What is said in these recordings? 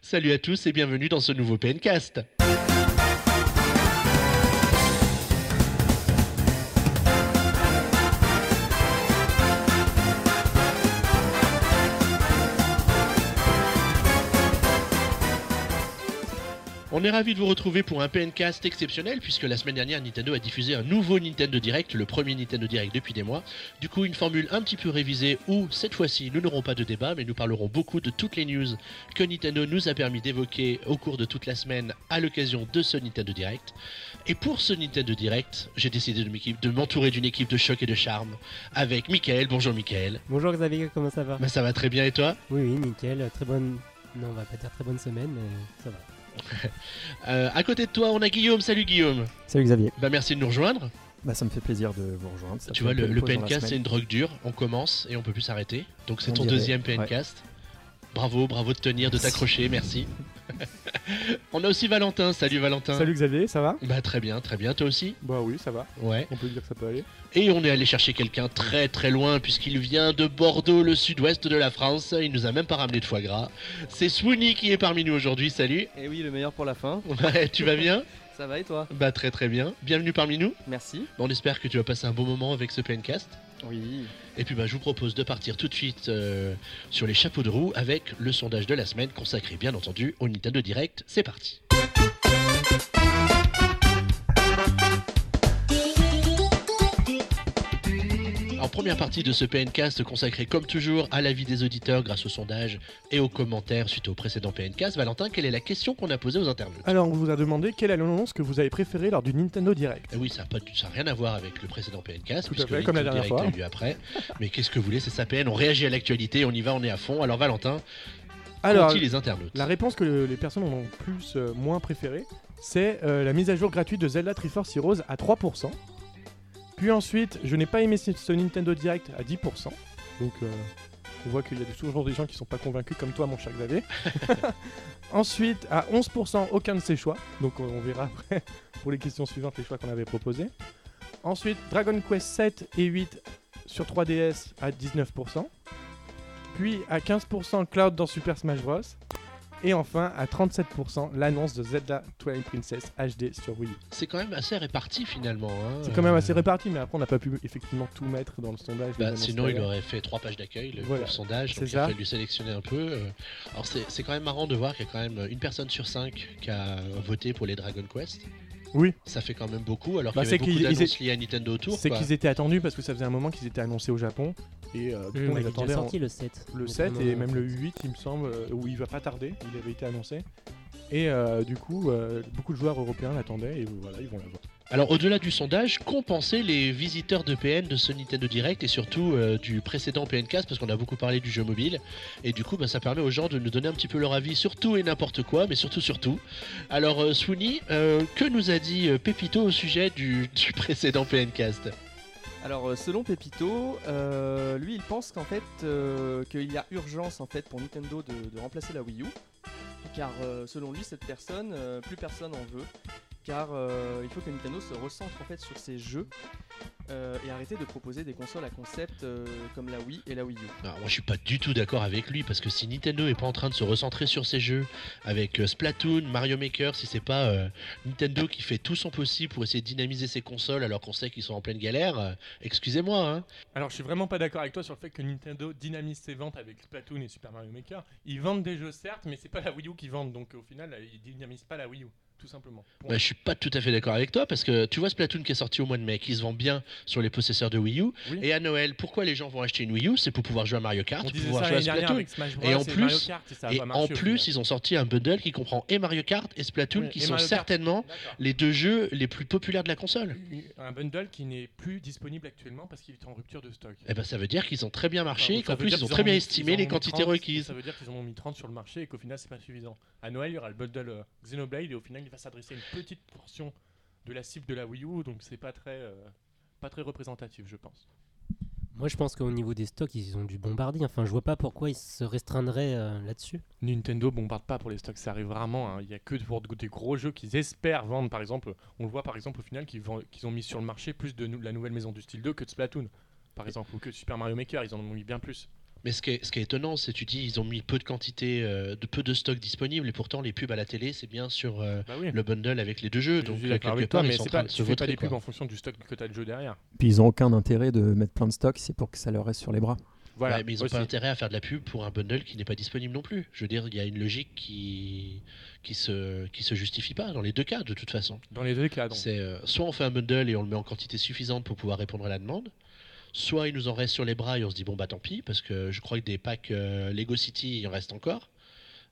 Salut à tous et bienvenue dans ce nouveau PNcast. On est ravi de vous retrouver pour un PNcast exceptionnel puisque la semaine dernière Nintendo a diffusé un nouveau Nintendo Direct, le premier Nintendo Direct depuis des mois. Du coup une formule un petit peu révisée où cette fois-ci nous n'aurons pas de débat mais nous parlerons beaucoup de toutes les news que Nintendo nous a permis d'évoquer au cours de toute la semaine à l'occasion de ce Nintendo Direct. Et pour ce Nintendo Direct, j'ai décidé de m'entourer d'une équipe de choc et de charme avec Michael. Bonjour Michael. Bonjour Xavier, comment ça va? Bah, ça va très bien et toi? Oui, oui, nickel, très bonne... Non, on va pas dire très bonne semaine, mais ça va. Euh, À côté de toi on a Guillaume. Salut Guillaume. Salut Xavier. Bah merci de nous rejoindre. Bah, ça me fait plaisir de vous rejoindre. Ça Tu vois, le, le PNcast, c'est une drogue dure. On commence et on peut plus s'arrêter. Donc, c'est On ton dirait, deuxième ouais. Bravo, bravo de tenir, de t'accrocher, merci. on a aussi Valentin. Salut Valentin. Salut Xavier, ça va Bah, très bien, très bien. Toi aussi Bah oui, ça va. Ouais. On peut dire que ça peut aller. Et on est allé chercher quelqu'un très très loin, puisqu'il vient de Bordeaux, le sud-ouest de la France. Il nous a même pas ramené de foie gras. C'est Swoony qui est parmi nous aujourd'hui. Salut. Et oui, le meilleur pour la fin. Ouais, tu vas bien Ça va et toi Bah, très très bien. Bienvenue parmi nous. Merci. On espère que tu vas passer un bon moment avec ce PNcast. Oui. Et puis bah, je vous propose de partir tout de suite euh, sur les chapeaux de roue avec le sondage de la semaine consacré bien entendu au Nintendo Direct. C'est parti. Première partie de ce PNcast consacré comme toujours à l'avis des auditeurs grâce au sondage et aux commentaires suite au précédent PNcast, Valentin, quelle est la question qu'on a posée aux internautes? Alors, on vous a demandé quelle est l'annonce que vous avez préférée lors du Nintendo Direct. Eh oui, ça n'a rien à voir avec le précédent PNcast, Tout à puisque fait, comme la dernière Direct fois. a eu après. Mais qu'est-ce que vous voulez, c'est sa PN, on réagit à l'actualité, on y va, on est à fond. Alors Valentin, Alors, les internautes? la réponse que le- les personnes ont plus euh, moins préférée, c'est euh, la mise à jour gratuite de Zelda Triforce Heroes à 3%. Puis ensuite, je n'ai pas aimé ce Nintendo Direct à 10%. Donc, euh, on voit qu'il y a toujours des gens qui sont pas convaincus comme toi, mon cher Xavier. ensuite, à 11%, aucun de ces choix. Donc, on on verra après pour les questions suivantes les choix qu'on avait proposés. Ensuite, Dragon Quest 7 et 8 sur 3DS à 19%. Puis à 15% Cloud dans Super Smash Bros. Et enfin à 37% l'annonce de Zelda Twilight Princess HD sur Wii c'est quand même assez réparti finalement. hein. C'est quand même assez réparti, mais après on n'a pas pu effectivement tout mettre dans le sondage. bah, sinon, il aurait fait trois pages d'accueil, le, Voilà, sondage, donc il a fallu sélectionner un peu. euh. Alors, c'est c'est quand même marrant de voir qu'il y a quand même une personne sur cinq qui a voté pour les Dragon Quest. Oui. Ça fait quand même beaucoup, alors Bah, qu'il y avait c'est beaucoup qu'ils- ils d'annonces liées à Nintendo autour. C'est quoi. qu'ils étaient attendus parce que ça faisait un moment qu'ils étaient annoncés au Japon. Et euh, du coup, on les attendait en- sorti le 7. le Donc, 7 et même le fait. 8, il me semble, euh, où il va pas tarder. Il avait été annoncé. Et euh, du coup, euh, beaucoup de joueurs européens l'attendaient et voilà, ils vont l'avoir. Alors au-delà du sondage, pensé les visiteurs de PN de ce Nintendo Direct et surtout euh, du précédent PNcast parce qu'on a beaucoup parlé du jeu mobile. Et du coup bah, ça permet aux gens de nous donner un petit peu leur avis sur tout et n'importe quoi mais surtout sur tout. Alors euh, euh, que nous a dit euh, Pépito au sujet du, précédent PNcast Alors, selon Pepito, lui, il pense qu'en fait, qu'il y a urgence en fait pour Nintendo de, remplacer la Wii U, car selon lui, cette personne, plus personne en veut, car euh, il faut que Nintendo se recentre en fait sur ses jeux euh, et arrêter de proposer des consoles à concept euh, comme la Wii et la Wii U. Alors, moi je suis pas du tout d'accord avec lui parce que si Nintendo est pas en train de se recentrer sur ses jeux avec euh, Splatoon, Mario Maker, si c'est pas euh, Nintendo qui fait tout son possible pour essayer de dynamiser ses consoles alors qu'on sait qu'ils sont en pleine galère, euh, excusez-moi hein. Alors, je suis vraiment pas d'accord avec toi sur le fait que Nintendo dynamise ses ventes avec Splatoon et Super Mario Maker. Ils vendent des jeux, certes, mais c'est pas la Wii U qu'ils vendent. Donc, au final, ils dynamisent pas la Wii U, tout simplement. Bah, je suis pas tout à fait d'accord avec toi parce que tu vois Splatoon qui est sorti au mois de mai, qui se vend bien sur les possesseurs de Wii U. Oui. Et à Noël, pourquoi les gens vont acheter une Wii U? C'est pour pouvoir jouer à Mario Kart, pour pouvoir jouer à Splatoon. Bros Et en plus- Kart, et Et en plus, ils ont sorti un bundle qui comprend et Mario Kart et Splatoon, Ouais, qui et sont Mario certainement les deux jeux les plus populaires de la console. Un bundle qui n'est plus disponible actuellement parce qu'il est en rupture de stock. Eh ben, ça veut dire qu'ils ont très bien marché Enfin, et qu'en plus ils ont très en bien estimé les quantités 30, requises. Ça veut dire qu'ils en ont mis 30 sur le marché et qu'au final c'est pas suffisant. À Noël, il y aura le bundle euh, Xenoblade et au final il va s'adresser à une petite portion de la cible de la Wii U, donc c'est pas très, euh, pas très représentatif, je pense. Moi, je pense qu'au niveau des stocks, ils ont dû bombarder. Enfin, je vois pas pourquoi ils se restreindraient euh, là-dessus. Nintendo bombarde pas pour les stocks, ça arrive rarement. hein. Il y a que pour des gros jeux qu'ils espèrent vendre, par exemple. On le voit par exemple au final qu'ils qu'ils ont mis sur le marché plus de la nouvelle maison du style 2 que de Splatoon, par exemple, ou que Super Mario Maker, ils en ont mis bien plus. Mais ce qui est, ce qui est étonnant, c'est tu dis ils ont mis peu de quantité, euh, de peu de stock disponible, et pourtant les pubs à la télé, c'est bien sur euh, Bah oui. le bundle avec les deux jeux. Je Donc euh, quelque toi, part, mais ils sont pas, de se tu fais pas des pubs quoi. en fonction du stock que tu as de jeu derrière. Puis ils ont aucun intérêt de mettre plein de stock, c'est pour que ça leur reste sur les bras. Voilà. Ouais, mais ils n'ont pas intérêt à faire de la pub pour un bundle qui n'est pas disponible non plus. Je veux dire, il y a une logique qui qui se qui se justifie pas dans les deux cas de toute façon. Dans les deux cas, donc. C'est euh, soit on fait un bundle et on le met en quantité suffisante pour pouvoir répondre à la demande, soit il nous en reste sur les bras et on se dit bon bah tant pis parce que je crois que des packs euh, Lego City il en reste encore,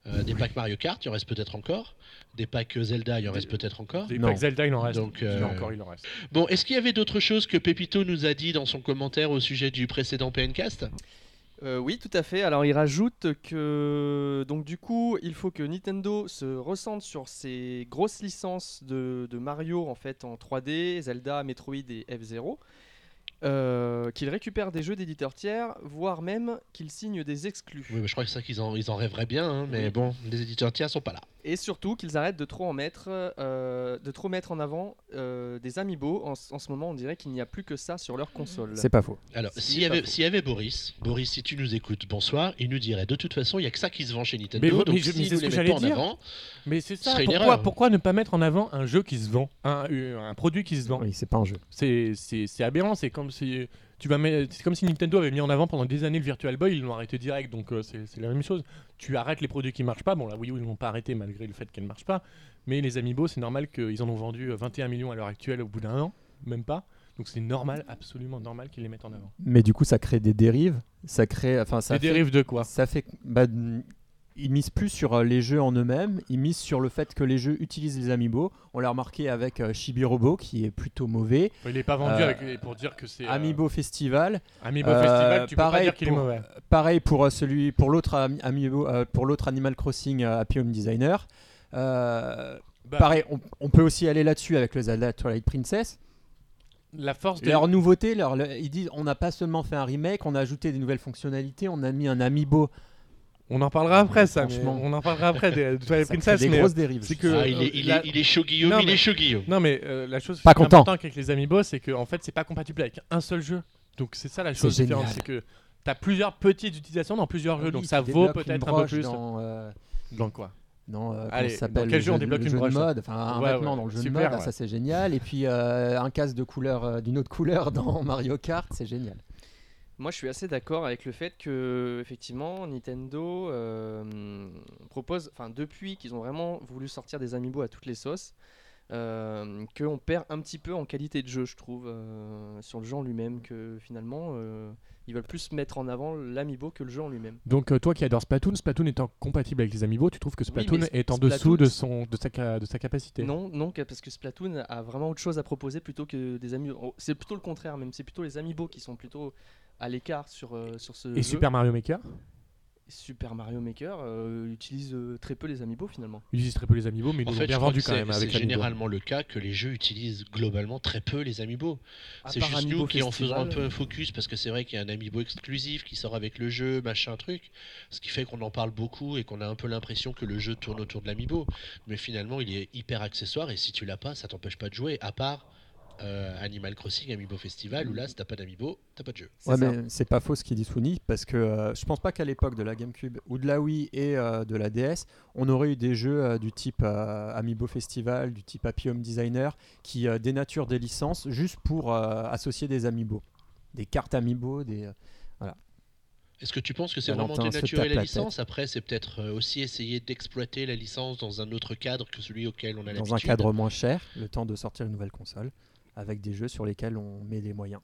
Euh, des packs Mario Kart il en reste peut-être encore, des packs Zelda il en Des- reste peut-être encore. Des Non. packs Zelda, il en reste. Donc, Il euh, encore, il en reste. Bon, est-ce qu'il y avait d'autres choses que Pepito nous a dit dans son commentaire au sujet du précédent PNcast Euh, oui, tout à fait. Alors, il rajoute que donc du coup, il faut que Nintendo se ressente sur ses grosses licences de, de Mario en fait en 3D, Zelda, Metroid et F0. Euh, qu'il récupère des jeux d'éditeurs tiers, voire même qu'il signe des exclus. Oui, mais je crois que c'est ça qu'ils en, ils en rêveraient bien, hein, mais Oui. bon, les éditeurs tiers sont pas là. Et surtout qu'ils arrêtent de trop en mettre, euh, de trop mettre en avant euh, des amiibo. En, en ce moment, on dirait qu'il n'y a plus que ça sur leur console. C'est pas faux. Alors, Ce s'il n'est y, pas avait, faux. s'il y avait Boris, Boris, si tu nous écoutes, bonsoir, il nous dirait de toute façon, il y a que ça qui se vend chez Nintendo, Mais donc mais je- mais c'est nous ce les que j'allais dire. avant, Mais c'est ça. Pourquoi, erreur. pourquoi ne pas mettre en avant un jeu qui se vend un, un produit qui se vend? Oui, c'est pas un jeu. C'est c'est- c'est aberrant. C'est tu vas c'est comme si Nintendo avait mis en avant pendant des années le Virtual Boy, ils l'ont arrêté direct. Donc euh, c'est c'est la même chose. Tu arrêtes les produits qui marchent pas. Bon, la Wii U ils l'ont pas arrêté malgré le fait qu'elle marche pas. Mais les Amiibo, c'est normal qu'ils en ont vendu euh, 21 millions à l'heure actuelle au bout d'un an, même pas. Donc c'est normal, absolument normal qu'ils les mettent en avant. Mais du coup, ça crée des dérives. Ça crée, enfin, ça Ça fait- dérive de quoi? Ça fait, bah, ils misent plus sur euh, les jeux en eux-mêmes. Ils misent sur le fait que les jeux utilisent les amiibo. On l'a remarqué avec euh, Chibi Robo, qui est plutôt mauvais. Il est pas vendu Euh, avec- pour dire que c'est euh, Amiibo Festival. Amiibo Euh, Festival. Tu peux pas pareil dire qu'il est mauvais. Pareil pour celui, pour l'autre ami- amiibo, pour l'autre Animal Crossing Happy Home Designer. Bah, pareil, on, on peut aussi aller là-dessus avec le Zelda Twilight Princess. La force des Leur nouveauté, leur, ils disent on n'a pas seulement fait un remake, on a ajouté des nouvelles fonctionnalités, on a mis un amiibo. On en parlera après, ça. mais on en parlera après de, de Twilight Princess. des mais, grosses dérives. c'est que-. Ah, il, est, euh, il, la- est, il est chaud Guillaume, Non, il mais- est chaud Guillaume. Non, mais euh, la chose Pas qui est content. importante avec les Amiibo, c'est que en fait, c'est pas compatible avec un seul jeu. Donc c'est ça la chose C'est différente, génial. c'est que tu as plusieurs petites utilisations dans plusieurs jeux, donc ça vaut peut-être un peu plus. Dans, euh, Dans quoi? dans, euh, comment Allez, ça dans quel jeu on débloque le une jeu de broche, mode, enfin un Ouais, vêtement ouais, dans le jeu super, de mode, ah, ouais. ça c'est génial. Et puis euh, un casque de couleur euh, d'une autre couleur dans Mario Kart, c'est génial. Moi, je suis assez d'accord avec le fait que, effectivement, Nintendo euh, propose, enfin, depuis qu'ils ont vraiment voulu sortir des amiibo à toutes les sauces, euh, qu'on perd un petit peu en qualité de jeu, je trouve, euh, sur le jeu en lui-même, que finalement, ils veulent plus mettre en avant l'amiibo que le jeu en lui-même. Donc toi qui adores Splatoon, Splatoon étant compatible avec les Amiibo, tu trouves que Splatoon est en Splatoon, dessous de, son, de, sa, de sa capacité Non, non, parce que Splatoon a vraiment autre chose à proposer plutôt que des amiibo. Oh, C'est plutôt le contraire, même. C'est plutôt les amiibo qui sont plutôt à l'écart sur, euh, sur ce Et jeu. Super Mario Maker Super Mario Maker euh, utilise euh, très peu les amiibo finalement. Ils utilisent très peu les Amiibo, mais ils En nous fait, ont bien vendu quand c'est même c'est généralement le cas que les jeux utilisent globalement très peu les amiibo. C'est juste Amiibo nous qui en faisons un peu un focus parce que c'est vrai qu'il y a un amiibo exclusif qui sort avec le jeu, machin truc, ce qui fait qu'on en parle beaucoup et qu'on a un peu l'impression que le jeu tourne autour de l'amiibo. Mais finalement, il est hyper accessoire et si tu l'as pas, ça t'empêche pas de jouer. À part euh, Animal Crossing Amiibo Festival où là, si t'as pas d'amiibo, t'as pas de jeu. c'est Ouais, ça. mais c'est pas faux ce qu'il dit Souni parce que euh, je pense pas qu'à l'époque de la GameCube ou de la Wii et euh, de la DS, on aurait eu des jeux euh, du type euh, Amiibo Festival, du type Happy Home Designer qui euh, dénaturent des licences juste pour euh, associer des Amiibo, des cartes Amiibo, des. euh, Est-ce que tu penses que c'est vraiment dénaturer la la licence? Après, c'est peut-être aussi essayer d'exploiter la licence dans un autre cadre que celui auquel on a l'habitude. dans un cadre moins cher, le temps de sortir une nouvelle console avec des jeux sur lesquels on met des moyens.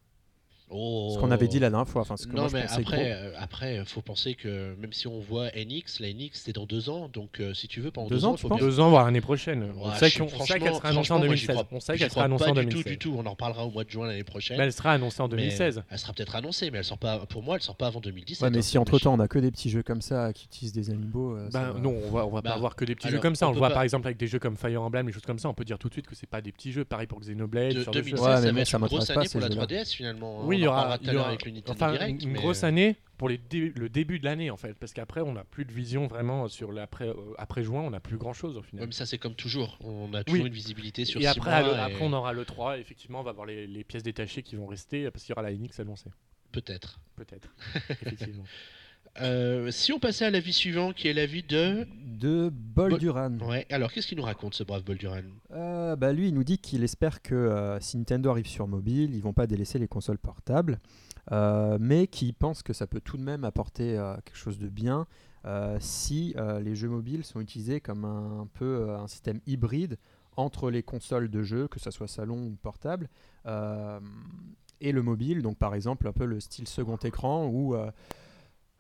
Oh. Ce qu'on avait dit la dernière fois. Enfin, ce que Non moi, je mais après, gros. euh, après, faut penser que même si on voit NX, la NX c'est dans deux ans, donc euh, si tu veux pendant Deux deux, ans, ans, tu faut penses bien- Deux ans, voire l'année prochaine. on Ouais, sait on qu'elle sera annoncée en franchement, moi, j'y 2016. crois- On sait qu'elle sera annoncée en du 2016. tout, du tout. On en reparlera au mois de juin l'année prochaine. Mais elle sera annoncée en Mais 2016. Elle sera peut-être annoncée, mais elle sort pas. Pour moi, elle sort pas avant 2017. Ouais, mais hein, si entre temps on a que des petits jeux comme ça qui utilisent des amiibo, euh, Ben va. non, on va, on va Bah, pas avoir que des petits jeux comme ça. on le voit par exemple avec des jeux comme Fire Emblem, des choses comme ça. On peut dire tout de suite que c'est pas des petits jeux. Pareil pour Xenoblade. De- ce genre de 2016, choses. Ouais, mais ça va être une grosse année pour la ces jeux-là. 3DS finalement. Oui, il y aura, il y avec enfin, Direct. une mais, grosse euh, année pour les dé- le début de l'année en fait, parce qu'après on n'a plus de vision vraiment sur l'après euh, après juin, on n'a plus grand chose au final. ouais, mais ça c'est comme toujours. On a toujours Oui. une visibilité sur Et six après, mois le- et- après on aura le 3, effectivement, on va voir les, les pièces détachées qui vont rester parce qu'il y aura la NX annoncée. Peut-être. Peut-être. Effectivement. Euh, si on passait à l'avis suivant, qui est l'avis de. De Bol Bol- Duran. Ouais, alors qu'est-ce qu'il nous raconte ce brave Bolduran Euh, bah lui, il nous dit qu'il espère que euh, si Nintendo arrive sur mobile, ils vont pas délaisser les consoles portables, euh, mais qu'il pense que ça peut tout de même apporter quelque chose de bien si les jeux mobiles sont utilisés comme un, un peu un système hybride entre les consoles de jeux, que ce soit salon ou portable, et le mobile. Donc par exemple un peu le style second écran où euh,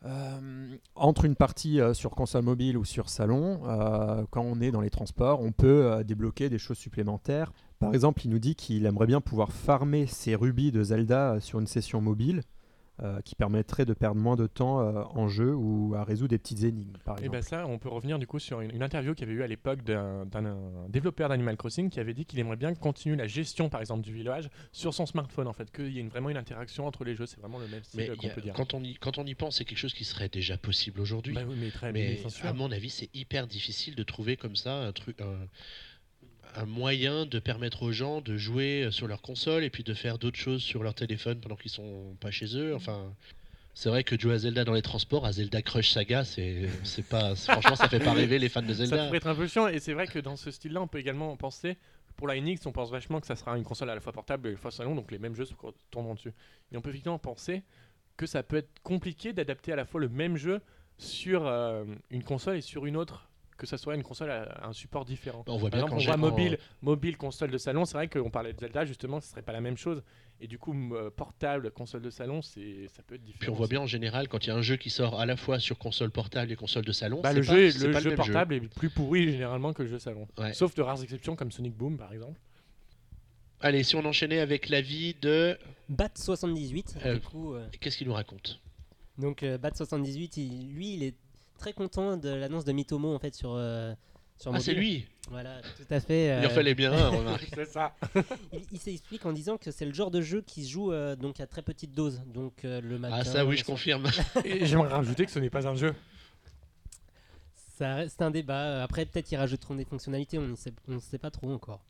euh, entre une partie euh, sur console mobile ou sur salon, euh, quand on est dans les transports, on peut débloquer des choses supplémentaires. Par exemple, il nous dit qu'il aimerait bien pouvoir farmer ses rubis de Zelda sur une session mobile, euh, qui permettrait de perdre moins de temps euh, en jeu ou à résoudre des petites énigmes, par Et exemple. ben ça, on peut revenir du coup sur une, une interview qu'il y avait eu à l'époque d'un développeur d'Animal Crossing qui avait dit qu'il aimerait bien continuer la gestion, par exemple, du village sur son smartphone, en fait, qu'il y ait une- vraiment une interaction entre les jeux. C'est vraiment le même style qu'on peut dire. quand, on y, quand on y pense, c'est quelque chose qui serait déjà possible aujourd'hui. Bah oui, mais très mais bien, bien à mon avis, c'est hyper difficile de trouver comme ça un truc. Un, un moyen de permettre aux gens de jouer sur leur console et puis de faire d'autres choses sur leur téléphone pendant qu'ils sont pas chez eux. Enfin, c'est vrai que jouer à Zelda dans les transports, à Zelda Crush Saga, c'est pas franchement ça fait pas rêver les fans de Ça Zelda. pourrait être un peu chiant, et c'est vrai que dans ce style-là, on peut également penser, pour la NX, on pense vachement que ça sera une console à la fois portable et à la fois salon, donc les mêmes jeux se tourneront dessus. Et on peut effectivement penser que ça peut être compliqué d'adapter à la fois le même jeu sur euh, une console et sur une autre, que ça soit une console à un support différent. On voit Par bien exemple, qu'en on voit en- mobile, mobile, console de salon, c'est vrai qu'on parlait de Zelda, justement, ce serait pas la même chose. Et du coup, euh, portable, console de salon, c'est ça peut être différent. Puis on voit bien en général quand il y a un jeu qui sort à la fois sur console portable et console de salon, Bah, c'est le pas- jeu, le pas jeu portable est plus pourri généralement que le jeu salon. Ouais. Sauf de rares exceptions comme Sonic Boom par exemple. Allez, si on enchaînait avec l'avis de Bat78, Euh, du coup. euh, qu'est-ce qu'il nous raconte? Donc euh, Bat78, il- lui, il est très content de l'annonce de Mitomo en fait sur euh, sur Ah, c'est lui. Voilà, tout à fait. Il en euh, fallait bien un, remarque. c'est ça. il il s'explique en disant que c'est le genre de jeu qui se joue euh, donc à très petite dose, donc euh, le matin. Ah ça oui, je confirme. J'aimerais rajouter que ce n'est pas un jeu. Ça reste un débat. Après, peut-être qu'ils rajouteront des fonctionnalités, on ne sait, on ne sait pas trop encore.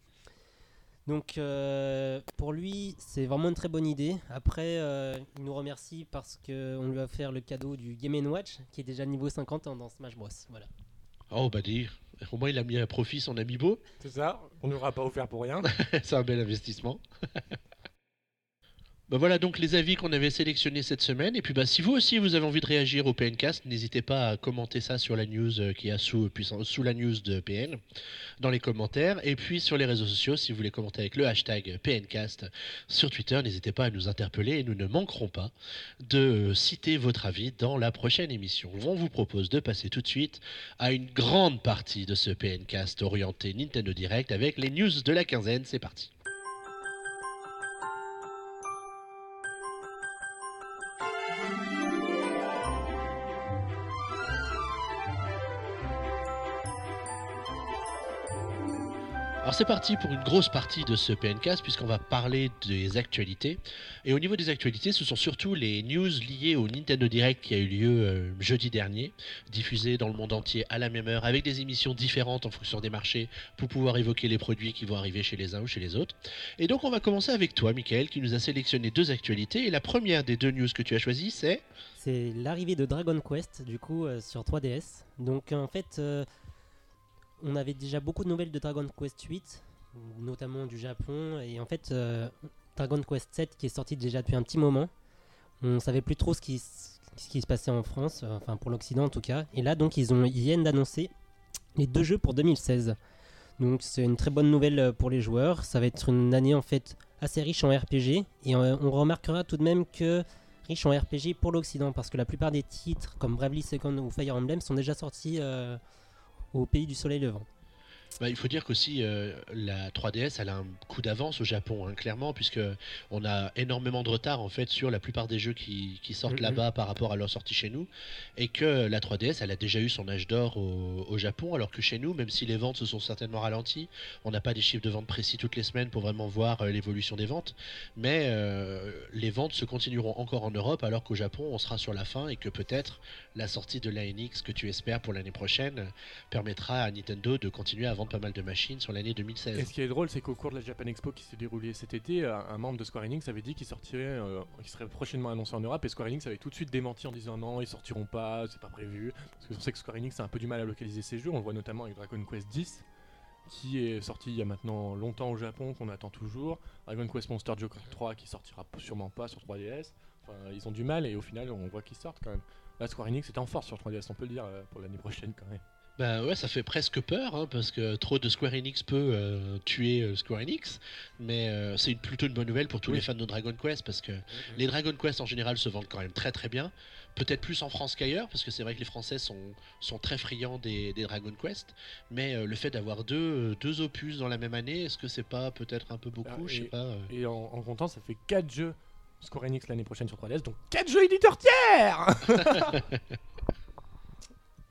Donc, euh, pour lui, c'est vraiment une très bonne idée. Après, euh, il nous remercie parce qu'on lui a offert le cadeau du Game Watch, qui est déjà niveau 50 dans Smash Bros. Voilà. Oh bah dire. Au moins il a mis à profit son amiibo. C'est ça. On n'aura pas offert pour rien. c'est un bel investissement. Bah voilà donc les avis qu'on avait sélectionnés cette semaine. Et puis bah si vous aussi vous avez envie de réagir au PNcast, n'hésitez pas à commenter ça sur la news euh, qui a sous, puissant- sous la news de PN dans les commentaires. Et puis sur les réseaux sociaux, si vous voulez commenter avec le hashtag PNcast sur Twitter, n'hésitez pas à nous interpeller et nous ne manquerons pas de euh, citer votre avis dans la prochaine émission. On vous propose de passer tout de suite à une grande partie de ce PNcast orienté Nintendo Direct avec les news de la quinzaine. C'est parti. Alors c'est parti pour une grosse partie de ce PNcast puisqu'on va parler des actualités. Et au niveau des actualités, ce sont surtout les news liées au Nintendo Direct qui a eu lieu euh, jeudi dernier, diffusé dans le monde entier à la même heure avec des émissions différentes en fonction des marchés pour pouvoir évoquer les produits qui vont arriver chez les uns ou chez les autres. Et donc on va commencer avec toi, Michael, qui nous a sélectionné deux actualités. Et la première des deux news que tu as choisies, c'est... C'est l'arrivée de Dragon Quest, du coup, euh, sur 3DS. Donc, en fait, euh, on avait déjà beaucoup de nouvelles de Dragon Quest 8, notamment du Japon. Et en fait, euh, Dragon Quest 7, qui est sorti déjà depuis un petit moment, on savait plus trop ce qui, se passait en France, euh, enfin pour l'Occident en tout cas. Et là, donc, ils, ont, viennent d'annoncer les deux jeux pour 2016. Donc, c'est une très bonne nouvelle euh, pour les joueurs. Ça va être une année, en fait, assez riche en RPG. Et on remarquera tout de même que riche en RPG pour l'Occident parce que la plupart des titres comme Bravely Second ou Fire Emblem sont déjà sortis au pays du soleil levant. Bah, il faut dire qu'aussi euh, la 3DS elle a un coup d'avance au Japon, hein, clairement, puisque on a énormément de retard en fait sur la plupart des jeux qui, qui sortent Mhm. là-bas par rapport à leur sortie chez nous, et que la 3DS elle a déjà eu son âge d'or au, au Japon, alors que chez nous, même si les ventes se sont certainement ralenties, on n'a pas des chiffres de vente précis toutes les semaines pour vraiment voir euh, l'évolution des ventes, mais euh, les ventes se continueront encore en Europe, alors qu'au Japon on sera sur la fin et que peut-être la sortie de la NX que tu espères pour l'année prochaine permettra à Nintendo de continuer à vendre pas mal de machines sur l'année Et 2016. ce qui est drôle, c'est qu'au cours de la Japan Expo qui s'est déroulée cet été, un, membre de Square Enix avait dit qu'il sortirait, euh, qu'il serait prochainement annoncé en Europe, et Square Enix avait tout de suite démenti en disant non, ils sortiront pas, c'est pas prévu. Parce qu'on sait que Square Enix a un peu du mal à localiser ses jeux, on le voit notamment avec Dragon Quest X, qui est sorti il y a maintenant longtemps au Japon, qu'on attend toujours. Dragon Quest Monster Joker 3 qui sortira sûrement pas sur 3DS. Enfin, ils ont du mal, et au final, on voit qu'ils sortent quand même. Là, Square Enix était en force sur 3DS, on peut le dire, euh, pour l'année prochaine quand même. Bah ouais, ça fait presque peur, hein, parce que trop de Square Enix peut euh, tuer euh, Square Enix, mais euh, c'est plutôt une bonne nouvelle pour tous Oui. les fans de Dragon Quest, parce que les Dragon Quest en général se vendent quand même très très bien, peut-être plus en France qu'ailleurs, parce que c'est vrai que les Français sont, sont très friands des, des Dragon Quest, mais euh, le fait d'avoir deux, deux opus dans la même année, est-ce que c'est pas peut-être un peu beaucoup, Ah, je sais et- pas. Et en, en comptant, ça fait 4 jeux Square Enix l'année prochaine sur 3DS, donc 4 jeux éditeurs tiers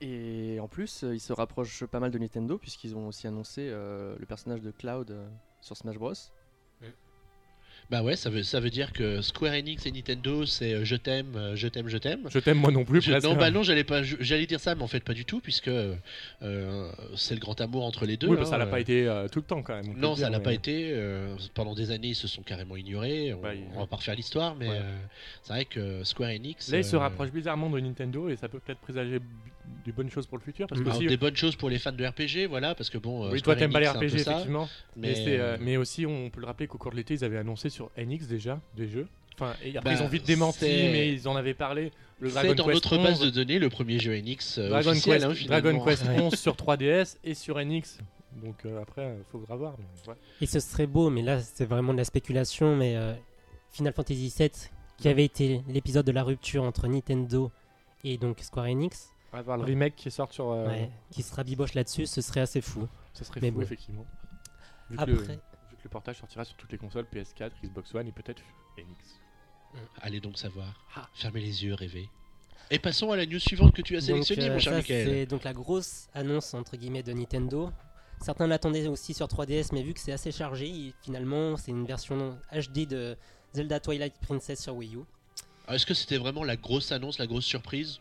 Et en plus, euh, ils se rapprochent pas mal de Nintendo puisqu'ils ont aussi annoncé euh, le personnage de Cloud euh, sur Smash Bros. Bah ouais, ça veut, ça veut dire que Square Enix et Nintendo, c'est euh, je t'aime, euh, je t'aime, je t'aime. Je t'aime moi non plus, Je- non, bah non, j'allais pas, j'allais dire ça, mais en fait pas du tout, puisque euh, c'est le grand amour entre les deux. Oui, bah, hein, ça l'a euh. pas été euh, tout le temps quand même. Non, ça l'a mais- pas été. euh, pendant des années, ils se sont carrément ignorés. On, Bah, il- on va pas refaire l'histoire, mais Ouais. euh, c'est vrai que Square Enix. Là, ils se rapprochent bizarrement de Nintendo et ça peut peut-être présager des bonnes choses pour le futur. Parce que alors, aussi, des bonnes choses pour les fans de RPG, voilà, parce que bon. euh, oui, toi t'aimes pas les RPG effectivement, mais, mais, c'est, euh, euh, mais aussi on peut le rappeler qu'au cours de l'été ils avaient annoncé sur NX déjà des jeux. Enfin, et après Bah, ils ont vite démenti, mais ils en avaient parlé. Le c'est Dragon dans Quest notre 11, base de données le premier jeu Enix euh, Dragon officiel, Quest, hein, Dragon. Quest 11 sur 3DS et sur NX. Donc euh, après, euh, faudra voir. mais ouais. Et ce serait beau, mais là c'est vraiment de la spéculation, mais euh, Final Fantasy VII, qui avait été l'épisode de la rupture entre Nintendo et donc Square Enix, va voir le remake qui sort sur. euh, ouais, qui se rabiboche là-dessus, ce serait assez fou. Ça serait Mais fou bon. effectivement. Vu que, Après, le, vu que le portage sortira sur toutes les consoles PS4, Xbox One et peut-être NX. Allez donc savoir. Ah. Fermez les yeux, rêvez. Et passons à la news suivante que tu as donc, sélectionnée, euh, mon cher Michael. c'est donc la grosse annonce entre guillemets de Nintendo. Certains l'attendaient aussi sur 3DS, mais vu que c'est assez chargé, finalement c'est une version HD de Zelda Twilight Princess sur Wii U. Alors, Est-ce que c'était vraiment la grosse annonce, la grosse surprise?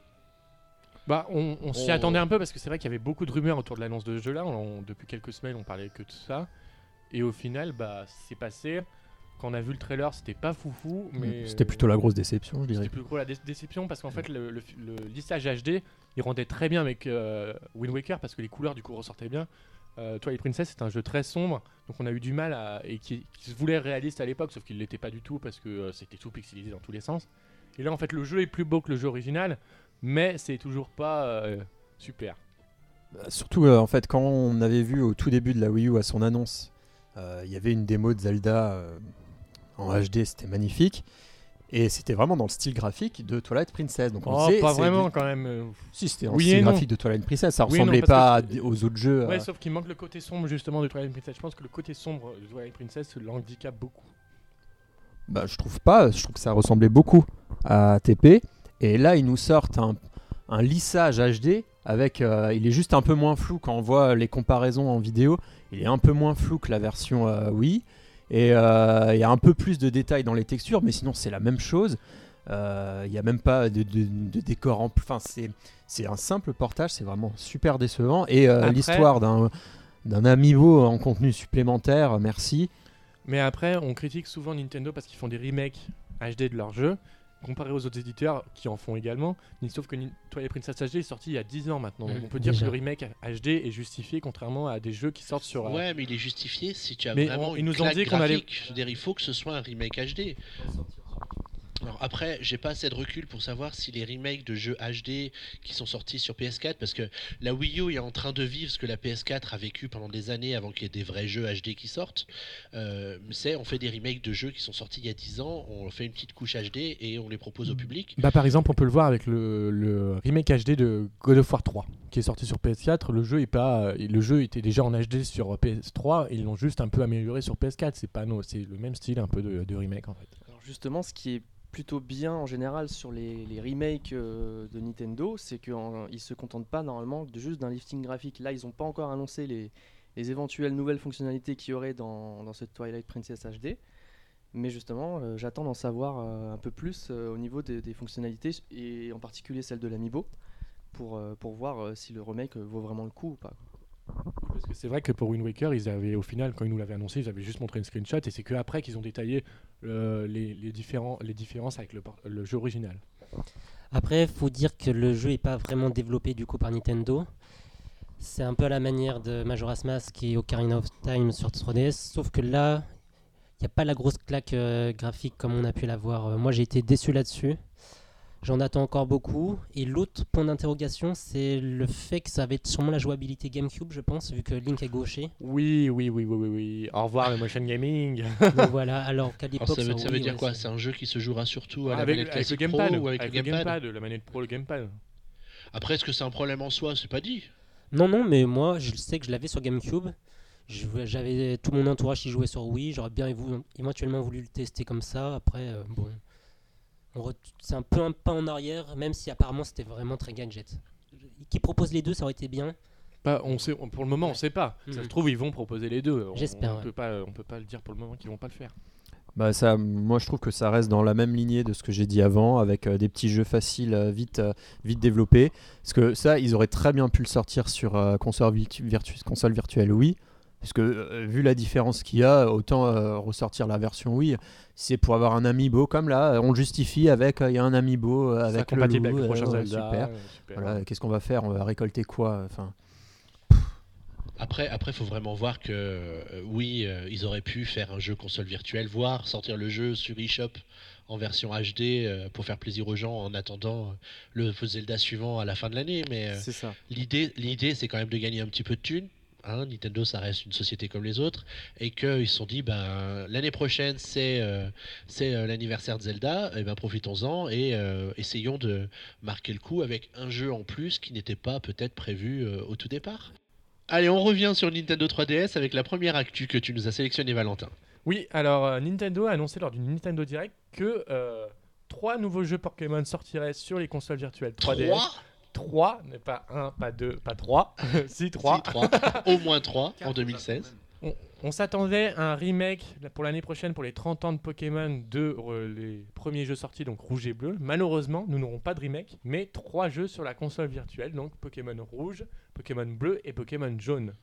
Bah, on, on s'y On- attendait un peu parce que c'est vrai qu'il y avait beaucoup de rumeurs autour de l'annonce de ce jeu-là. On- depuis quelques semaines, on parlait que de ça. Et au final, bah, c'est passé. Quand on a vu le trailer, c'était pas foufou, mais C'était plutôt la grosse déception, je dirais. C'était plus gros la dé- déception parce qu'en fait, le, le, le lissage HD, il rendait très bien avec euh, Wind Waker parce que les couleurs du coup ressortaient bien. Euh, Twilight Princess, c'est un jeu très sombre, donc on a eu du mal à et qui, qui se voulait réaliste à l'époque, sauf qu'il l'était pas du tout parce que euh, c'était tout pixelisé dans tous les sens. Et là, en fait, le jeu est plus beau que le jeu original, mais c'est toujours pas euh, super. Bah, Surtout, euh, en fait, quand on avait vu au tout début de la Wii U à son annonce, euh, il y avait une démo de Zelda en HD, c'était magnifique. Et c'était vraiment dans le style graphique de Twilight Princess. Donc on Oh, sait, pas vraiment du- quand même. Si, c'était dans Oui le style graphique de Twilight Princess. Ça Oui et non, ressemblait pas que- aux autres jeux. Ouais, euh. sauf qu'il manque le côté sombre justement de Twilight Princess. Je pense que le côté sombre de Twilight Princess l'handicape beaucoup. Bah, je trouve pas. Je trouve que ça ressemblait beaucoup à TP. Et là, ils nous sortent un, un lissage HD avec. euh, il est juste un peu moins flou quand on voit les comparaisons en vidéo. Il est un peu moins flou que la version euh, Wii. Et euh, il y a un peu plus de détails dans les textures, mais sinon c'est la même chose. Il n'y a même pas de, de- de décor en plus. Enfin, c'est un simple portage, c'est vraiment super décevant. Et Après- l'histoire d'un d'un amiibo en contenu supplémentaire, merci. Mais après, on critique souvent Nintendo parce qu'ils font des remakes HD de leurs jeux, comparé aux autres éditeurs qui en font également. Mais Sauf que Twilight Princess HD est sorti il y a 10 ans maintenant. Donc on peut dire déjà. que le remake HD est justifié contrairement à des jeux qui sortent sur. euh, Ouais, mais il est justifié si tu as Mais vraiment on- ils une nous ont dit qu'on allait- graphique. Je veux dire, il faut que ce soit un remake HD. Alors après, j'ai pas assez de recul pour savoir si les remakes de jeux HD qui sont sortis sur PS4, parce que la Wii U est en train de vivre ce que la PS4 a vécu pendant des années avant qu'il y ait des vrais jeux HD qui sortent. Euh, c'est on fait des remakes de jeux qui sont sortis il y a 10 ans, on fait une petite couche HD et on les propose au public. Bah, par exemple, on peut le voir avec le, le remake HD de God of War 3 qui est sorti sur PS4. Le jeu, est pas, le jeu était déjà en HD sur PS3. Ils l'ont juste un peu amélioré sur PS4. C'est pas c'est le même style un peu de, de remake en fait. Alors justement, ce qui est plutôt bien en général sur les, remakes euh, de Nintendo, c'est qu'ils se contentent pas normalement de juste d'un lifting graphique. Là, ils n'ont pas encore annoncé les, les éventuelles nouvelles fonctionnalités qu'il y aurait dans, dans cette Twilight Princess HD. Mais justement, euh, j'attends d'en savoir euh, un peu plus au niveau des, fonctionnalités, et en particulier celle de l'Amiibo, pour, voir si le remake vaut vraiment le coup ou pas. Parce que c'est vrai que pour Wind Waker, ils avaient au final, quand ils nous l'avaient annoncé, ils avaient juste montré une screenshot et c'est que après qu'ils ont détaillé les, les différents, les différences avec le, jeu original. Après, faut dire que le jeu est pas vraiment développé du coup par Nintendo. C'est un peu à la manière de Majora's Mask et Ocarina of Time sur 3DS, sauf que là, il n'y a pas la grosse claque euh, graphique comme on a pu l'avoir. Euh, moi, j'ai été déçu là-dessus. J'en attends encore beaucoup. Et l'autre point d'interrogation, c'est le fait que ça va être sûrement la jouabilité GameCube, je pense, vu que Link est gaucher. Oui, oui, oui, oui, oui, oui. Au revoir le motion gaming. Donc voilà, alors qu'à Alors, l'époque, ça veut, ça veut dire ouais, quoi c'est- un jeu qui se jouera surtout à la avec, manette avec le classique pro gamepad, ou avec, le gamepad, la manette pro, le gamepad. Après, est-ce que c'est un problème en soi C'est pas dit. Non, non, mais moi, je sais que je l'avais sur GameCube. J'avais tout mon entourage qui jouait sur Wii. J'aurais bien évo- éventuellement voulu le tester comme ça. Après, euh, bon. C'est un peu un pas en arrière, même si apparemment c'était vraiment très gadget. Qui propose les deux, ça aurait été bien. Bah, on sait, on- pour le moment, on sait pas. Ça Mhm. se trouve, ils vont proposer les deux. On- J'espère, On ouais. peut pas, on peut pas le dire pour le moment qu'ils vont pas le faire. Bah ça, moi je trouve que ça reste dans la même lignée de ce que j'ai dit avant, avec euh, des petits jeux faciles, euh, vite, euh, vite développés. Parce que ça, ils auraient très bien pu le sortir sur euh, console, virtu- virtu- console virtuelle Wii. Parce que euh, vu la différence qu'il y a, autant euh, ressortir la version Wii, c'est pour avoir un amiibo comme là, on le justifie avec euh, il y a un amiibo euh, avec le loup, avec le euh, prochain Zelda. super. super. Voilà, qu'est-ce qu'on va faire? On va récolter quoi Enfin, Après, après, faut vraiment voir que euh, oui, euh, ils auraient pu faire un jeu console virtuelle, voire sortir le jeu sur eShop en version HD euh, pour faire plaisir aux gens en attendant le Zelda suivant à la fin de l'année. Mais euh, l'idée, l'idée, c'est quand même de gagner un petit peu de thunes. Hein, Nintendo, ça reste une société comme les autres, et qu'ils se sont dit, ben l'année prochaine, c'est euh, c'est euh, l'anniversaire de Zelda, et ben profitons-en et euh, essayons de marquer le coup avec un jeu en plus qui n'était pas peut-être prévu au tout départ. Allez, on revient sur Nintendo 3DS avec la première actu que tu nous as sélectionnée, Valentin. Oui, alors Nintendo a annoncé lors d'une Nintendo Direct que trois nouveaux jeux Pokémon sortiraient sur les consoles virtuelles 3DS. 3 Trois, mais pas un, pas deux, pas trois. si, trois. 3, au moins 3 en 2016. On, on s'attendait à un remake pour l'année prochaine pour les 30 ans de Pokémon de euh, les premiers jeux sortis, donc rouge et bleu. Malheureusement, nous n'aurons pas de remake, mais trois jeux sur la console virtuelle, donc Pokémon rouge, Pokémon bleu et Pokémon jaune.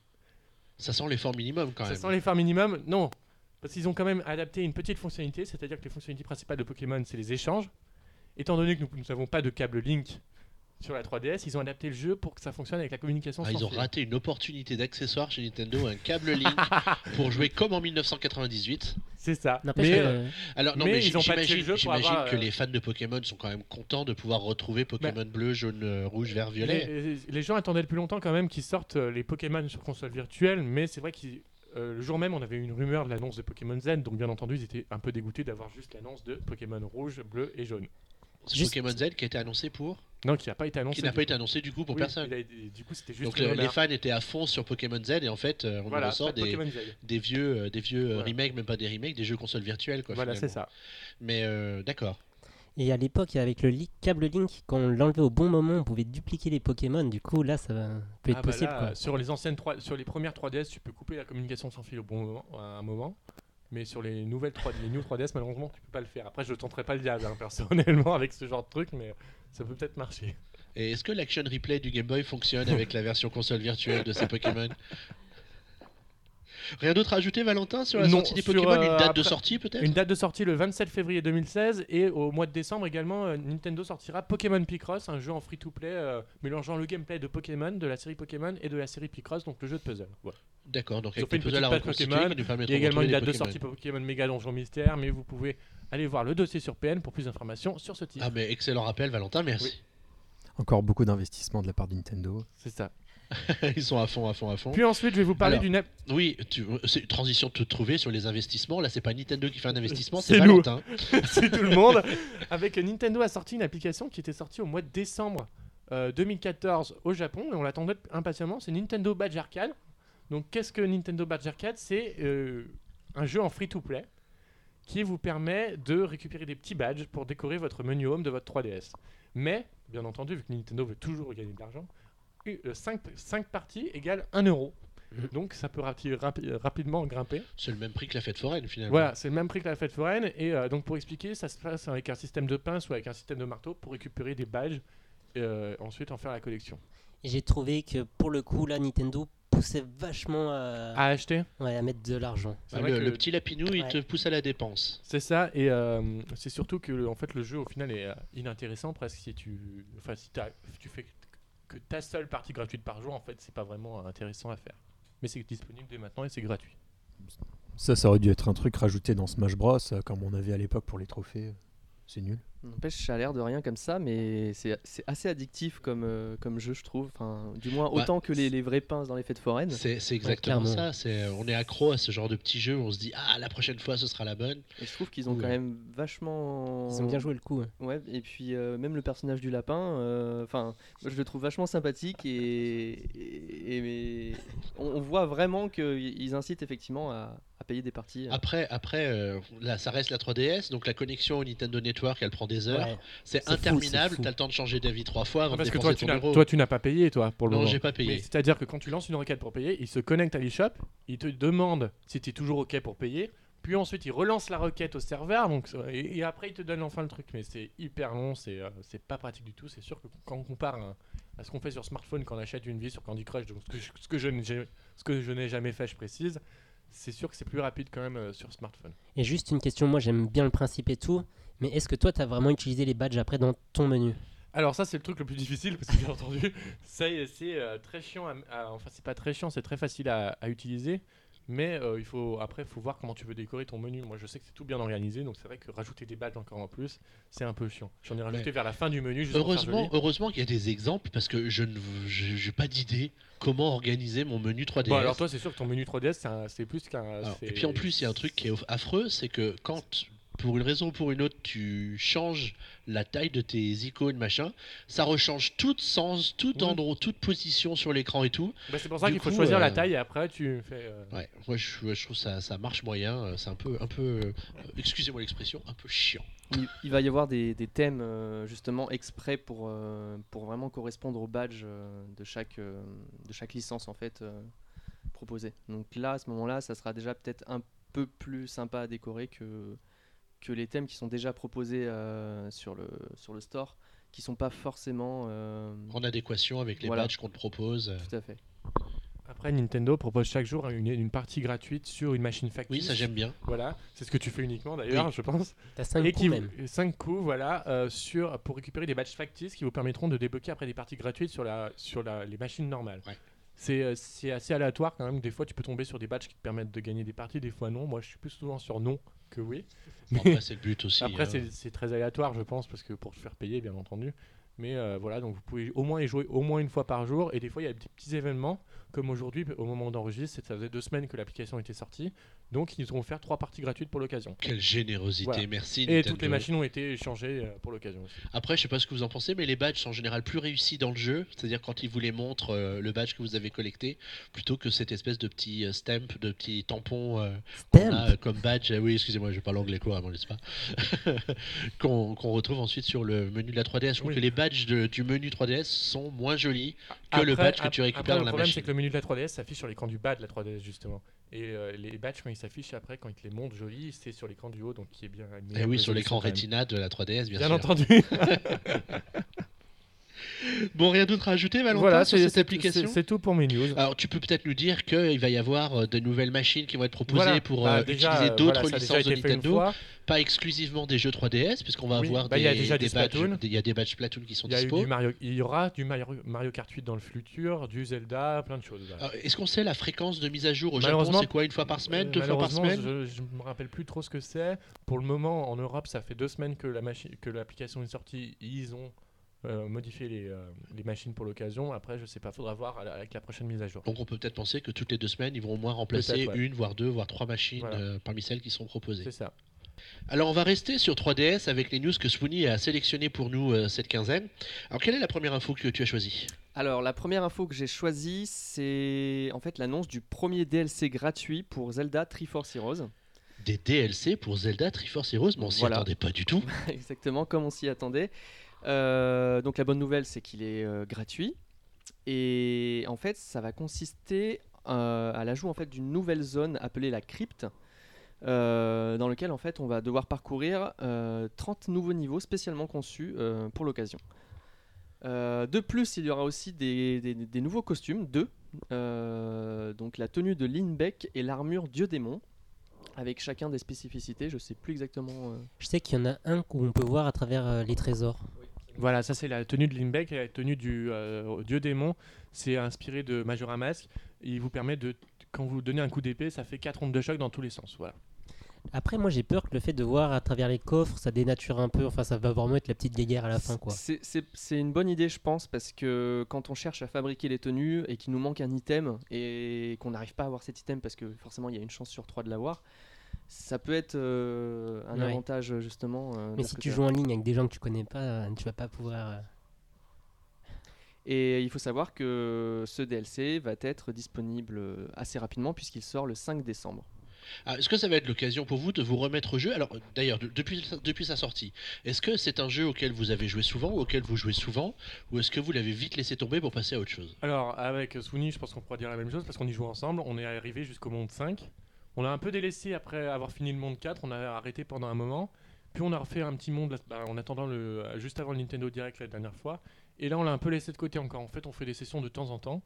Ça sent l'effort minimum quand Ça même. sent l'effort minimum Non, parce qu'ils ont quand même adapté une petite fonctionnalité, c'est-à-dire que les fonctionnalités principales de Pokémon, c'est les échanges. Étant donné que nous nous n'avons pas de câble Link sur la 3DS, ils ont adapté le jeu pour que ça fonctionne avec la communication Ah, sans ils ont fil. raté une opportunité d'accessoire chez Nintendo, un câble Link pour jouer comme en 1998. C'est ça. Mais, euh, euh, Alors non Mais mais, ils ont j- patché le j'imagine, jeu pour j'imagine avoir, que euh, les fans de Pokémon sont quand même contents de pouvoir retrouver Pokémon bleu, jaune, euh, rouge, vert, violet. les, les gens attendaient depuis longtemps quand même qu'ils sortent euh, les Pokémon sur console virtuelle, mais c'est vrai que le jour même, on avait eu une rumeur de l'annonce de Pokémon Z, donc bien entendu, ils étaient un peu dégoûtés d'avoir juste l'annonce de Pokémon rouge, bleu et jaune. C'est Juste- Pokémon Z qui a été annoncé pour, Non, qui n'a pas été annoncé. qui n'a du pas coup. été annoncé du coup pour Oui, personne. a du coup, c'était juste Donc le- les fans étaient à fond sur Pokémon Z et en fait euh, on Voilà, ressort des, des vieux, euh, des vieux euh, Voilà. remakes, même pas des remakes, des jeux consoles virtuelles quoi. Voilà, c'est ça. Mais euh, d'accord. Et à l'époque, avec le li- câble Link, quand on l'enlevait au bon moment, on pouvait dupliquer les Pokémon. Du coup, là, ça va- peut être Ah bah possible. là, quoi. Sur les anciennes 3, sur les premières 3DS, tu peux couper la communication sans fil au bon moment, à un moment. Mais sur les nouvelles 3, les New 3DS, malheureusement, tu peux pas le faire. Après, je tenterai pas le diable hein, personnellement avec ce genre de truc, mais ça peut peut-être marcher. Et est-ce que l'action replay du Game Boy fonctionne avec la version console virtuelle de ces Pokémon? Rien d'autre à ajouter, Valentin, sur la Non, sortie des sur, Pokémon? Euh, Une date de sortie peut-être? Une date de sortie le 27 février 2016 et au mois de décembre également, euh, Nintendo sortira Pokémon Picross, un jeu en free-to-play euh, mélangeant le gameplay de Pokémon, de la série Pokémon et de la série Picross, donc le jeu de puzzle. Voilà. D'accord, donc avec une puzzles à Pokémon. Il y a également une date de sortie Pokémon. Pokémon Méga Donjon Mystère, mais vous pouvez aller voir le dossier sur PN pour plus d'informations sur ce titre. Ah mais excellent rappel, Valentin, merci. encore beaucoup d'investissement de la part de Nintendo. C'est ça. Ils sont à fond, à fond, à fond. Puis ensuite, je vais vous parler Alors, d'une app. Oui, tu, c'est une transition de trouver sur les investissements. Là, c'est pas Nintendo qui fait un investissement, C'est c'est. Valentin. c'est tout le monde. Avec euh, Nintendo a sorti une application qui était sortie au mois de décembre euh, 2014 au Japon et on l'attendait impatiemment. C'est Nintendo Badge Arcade. Donc qu'est-ce que Nintendo Badge Arcade? C'est euh, un jeu en free-to-play qui vous permet de récupérer des petits badges pour décorer votre menu home de votre 3DS. Mais, bien entendu, vu que Nintendo veut toujours gagner de l'argent, 5, parties égale 1 euro. Mhm. Donc ça peut rapi- rapi- rapidement grimper. C'est le même prix que la fête foraine finalement. Voilà, c'est le même prix que la fête foraine. Et euh, donc pour expliquer, ça se passe avec un système de pince ou avec un système de marteau pour récupérer des badges et euh, ensuite en faire la collection. J'ai trouvé que pour le coup, là, Nintendo poussait vachement à, À acheter ouais, à mettre de l'argent. Ah, le, que- le petit lapinou, il te pousse à la dépense. C'est ça, et euh, c'est surtout que le- en fait, le jeu au final est euh, inintéressant presque si tu, enfin, si tu fais ta seule partie gratuite par jour, en fait, c'est pas vraiment intéressant à faire. Mais c'est disponible dès maintenant et c'est gratuit. Ça, ça aurait dû être un truc rajouté dans Smash Bros, euh, comme on avait à l'époque pour les trophées. C'est nul. N'empêche, ça a l'air de rien comme ça, mais c'est c'est assez addictif comme, euh, comme jeu, je trouve. Enfin, du moins, Bah, autant que les, les vraies pinces dans les fêtes foraines. C'est c'est exactement ça. C'est, on est accro à ce genre de petits jeux où on se dit ah la prochaine fois ce sera la bonne. Et je trouve qu'ils ont Ouais. quand même vachement. Ils ont bien joué le coup. Ouais, et puis euh, même le personnage du lapin, euh, enfin, je le trouve vachement sympathique et, et- et- mais on, on voit vraiment qu'ils incitent effectivement à, à payer des parties. Après après euh, là ça reste la 3DS donc la connexion au Nintendo Network elle prend des heures. Ouais. C'est interminable. fou. T'as le temps de changer d'avis trois fois avant Parce de que toi tu, ton n'as, euro. toi, tu n'as pas payé, toi, pour le Non moment. j'ai pas payé. C'est-à-dire que quand tu lances une requête pour payer, il se connecte à l'eShop, il te demande si tu es toujours OK pour payer, puis ensuite il relance la requête au serveur, donc, et, et après il te donne enfin le truc. Mais c'est hyper long, c'est, euh, c'est pas pratique du tout. C'est sûr que quand on compare à, à ce qu'on fait sur smartphone quand on achète une vie sur Candy Crush, donc ce que je, ce que je, n'ai, ce que je n'ai jamais fait, je précise, c'est sûr que c'est plus rapide quand même euh, sur smartphone. Et juste une question, moi j'aime bien le principe et tout, mais est-ce que toi t'as vraiment utilisé les badges après dans ton menu Alors ça c'est le truc le plus difficile parce que bien entendu c'est, c'est euh, très chiant à- à- enfin c'est pas très chiant c'est très facile à, à utiliser mais euh, il faut après faut voir comment tu veux décorer ton menu moi je sais que c'est tout bien organisé donc c'est vrai que rajouter des badges encore en plus c'est un peu chiant j'en ai rajouté Ouais. vers la fin du menu juste Heureusement, heureusement qu'il y a des exemples parce que je ne j'ai pas d'idée comment organiser mon menu 3DS. bon alors toi c'est sûr que ton menu 3DS c'est, plus qu'un et puis en plus, il y a un truc qui est affreux, c'est que quand, pour une raison ou pour une autre, tu changes la taille de tes icônes, machin, ça rechange tout sens, tout endroit, toute position sur l'écran et tout. Bah, c'est pour ça qu'il faut choisir euh, la taille et après tu fais euh, Ouais, moi je, je trouve ça, ça marche moyen, euh, c'est un peu, un peu, euh, excusez-moi l'expression, un peu chiant. Il, il va y avoir des, des thèmes euh, justement exprès pour, euh, pour vraiment correspondre au badge euh, de, chaque, euh, de chaque licence en fait euh, proposée. Donc là, à ce moment-là, ça sera déjà peut-être un peu plus sympa à décorer que, que les thèmes qui sont déjà proposés euh, sur, le, sur le store, qui sont pas forcément... euh, En adéquation avec les Voilà. badges qu'on te propose. tout à fait. après Nintendo propose chaque jour une, une partie gratuite sur une machine factice Oui, ça j'aime bien. voilà c'est ce que tu fais uniquement d'ailleurs Oui. je pense T'as 5 et coups qui même. 5 coups voilà euh, sur pour récupérer des badges factices qui vous permettront de débloquer après des parties gratuites sur la sur la- les machines normales. Ouais. C'est euh, c'est assez aléatoire quand même. Des fois, tu peux tomber sur des badges qui te permettent de gagner des parties, des fois non. Moi, je suis plus souvent sur non que oui. Après, c'est le but aussi. Après, hein. c'est- très aléatoire, je pense, parce que pour te faire payer, bien entendu. Mais euh, voilà, donc vous pouvez au moins y jouer au moins une fois par jour. Et des fois, il y a des petits événements, comme aujourd'hui, au moment d'enregistrer, ça faisait deux semaines que l'application était sortie. Donc, ils ont offert trois parties gratuites pour l'occasion. Quelle générosité, Voilà. merci. Et Nintendo. toutes les machines ont été échangées euh, pour l'occasion aussi. Après, je sais pas ce que vous en pensez, mais les badges sont en général plus réussis dans le jeu. C'est-à-dire quand ils vous les montrent, euh, le badge que vous avez collecté, plutôt que cette espèce de petit euh, stamp, de petit tampon euh, qu'on Stamp a euh, comme badge. Euh, oui, excusez-moi, je parle anglais quoi, avant, n'est-ce pas? Qu'on qu'on retrouve ensuite sur le menu de la 3DS. Je trouve Oui. que les badges de- du menu 3DS sont moins jolis que le badge que tu récupères après, dans le la problème, machine. c'est que le menu de la 3DS s'affiche sur l'écran du bas de la 3DS, justement. Et euh, les quand ils s'affichent après, quand ils te les montrent jolis, c'est sur l'écran du haut, donc qui est bien. Et Eh oui, sur l'écran Retina de la 3DS, quand bien. Bien sûr. entendu. Bon, rien d'autre à ajouter, Valentin, voilà, sur c'est cette application? c'est- tout pour mes news. Alors, tu peux peut-être nous dire qu'il va y avoir euh, de nouvelles machines qui vont être proposées Voilà. pour Bah, euh, déjà, utiliser euh, d'autres voilà, licences de Nintendo, pas exclusivement des jeux 3DS, puisqu'on va Oui, avoir bah, des, il y a déjà des du badges, il y a des badges Splatoon qui sont y, a dispo. Mario, il y aura du Mario, Mario Kart 8 dans le futur, du Zelda, plein de choses. Est-ce qu'on sait la fréquence de mise à jour au Japon? Malheureusement, C'est quoi, une fois par semaine, deux fois par semaine? Je ne me rappelle plus trop ce que c'est. Pour le moment, en Europe, ça fait deux semaines que la machine, que l'application est sortie. Ils ont euh, modifié les, euh, les machines pour l'occasion. Après, je sais pas, faudra voir avec la prochaine mise à jour. Donc on peut peut-être penser que toutes les deux semaines, ils vont au moins remplacer ouais. une, voire deux, voire trois machines Voilà. euh, parmi celles qui sont proposées. C'est ça. Alors on va rester sur 3DS avec les news que Spoony a sélectionnées pour nous euh, cette quinzaine. Alors quelle est la première info que tu as choisie? Alors, la première info que j'ai choisie, c'est en fait l'annonce du premier DLC gratuit pour Zelda Triforce Heroes. Des DLC pour Zelda Triforce Heroes, mais on s'y Voilà. attendait pas du tout. Exactement comme on s'y attendait. Euh, donc la bonne nouvelle, c'est qu'il est euh, gratuit. Et en fait, ça va consister euh, à l'ajout en fait d'une nouvelle zone appelée la crypte, dans lequel en fait on va devoir parcourir euh, 30 nouveaux niveaux spécialement conçus pour l'occasion. De plus, il y aura aussi des, nouveaux costumes, deux, donc la tenue de Lindbeck et l'armure Dieu démon, avec chacun des spécificités. Je sais plus exactement. Je sais qu'il y en a un où on peut voir à travers les trésors. Voilà, ça c'est la tenue de Limbeck et la tenue du euh, dieu démon. C'est inspiré de Majora Mask. Il vous permet de, quand vous donnez un coup d'épée, ça fait 4 ondes de choc dans tous les sens. Voilà. Après, moi j'ai peur que le fait de voir à travers les coffres, ça dénature un peu. Enfin, ça va vraiment être la petite guéguerre à la fin, quoi. C'est- C'est c'est une bonne idée, je pense, parce que quand on cherche à fabriquer les tenues et qu'il nous manque un item et qu'on n'arrive pas à avoir cet item parce que forcément il y a une chance sur trois de l'avoir, ça peut être euh, un Ouais. avantage justement. euh, Mais si tu joues en ligne avec des gens que tu connais pas, euh, tu vas pas pouvoir. euh, Et il faut savoir que ce DLC va être disponible euh, assez rapidement puisqu'il sort le 5 décembre. Ah, Est-ce que ça va être l'occasion pour vous de vous remettre au jeu? Alors, euh, d'ailleurs, de- depuis, sa- depuis sa sortie, est-ce que c'est un jeu auquel vous avez joué souvent ou auquel vous jouez souvent? Ou est-ce que vous l'avez vite laissé tomber pour passer à autre chose? Alors, avec Souni, je pense qu'on pourra dire la même chose parce qu'on y joue ensemble. On est arrivé jusqu'au monde 5. On a un peu délaissé après avoir fini le monde 4. On a arrêté pendant un moment. Puis on a refait un petit monde bah, en attendant le, juste avant le Nintendo Direct la dernière fois. Et là, on l'a un peu laissé de côté encore. En fait, on fait des sessions de temps en temps.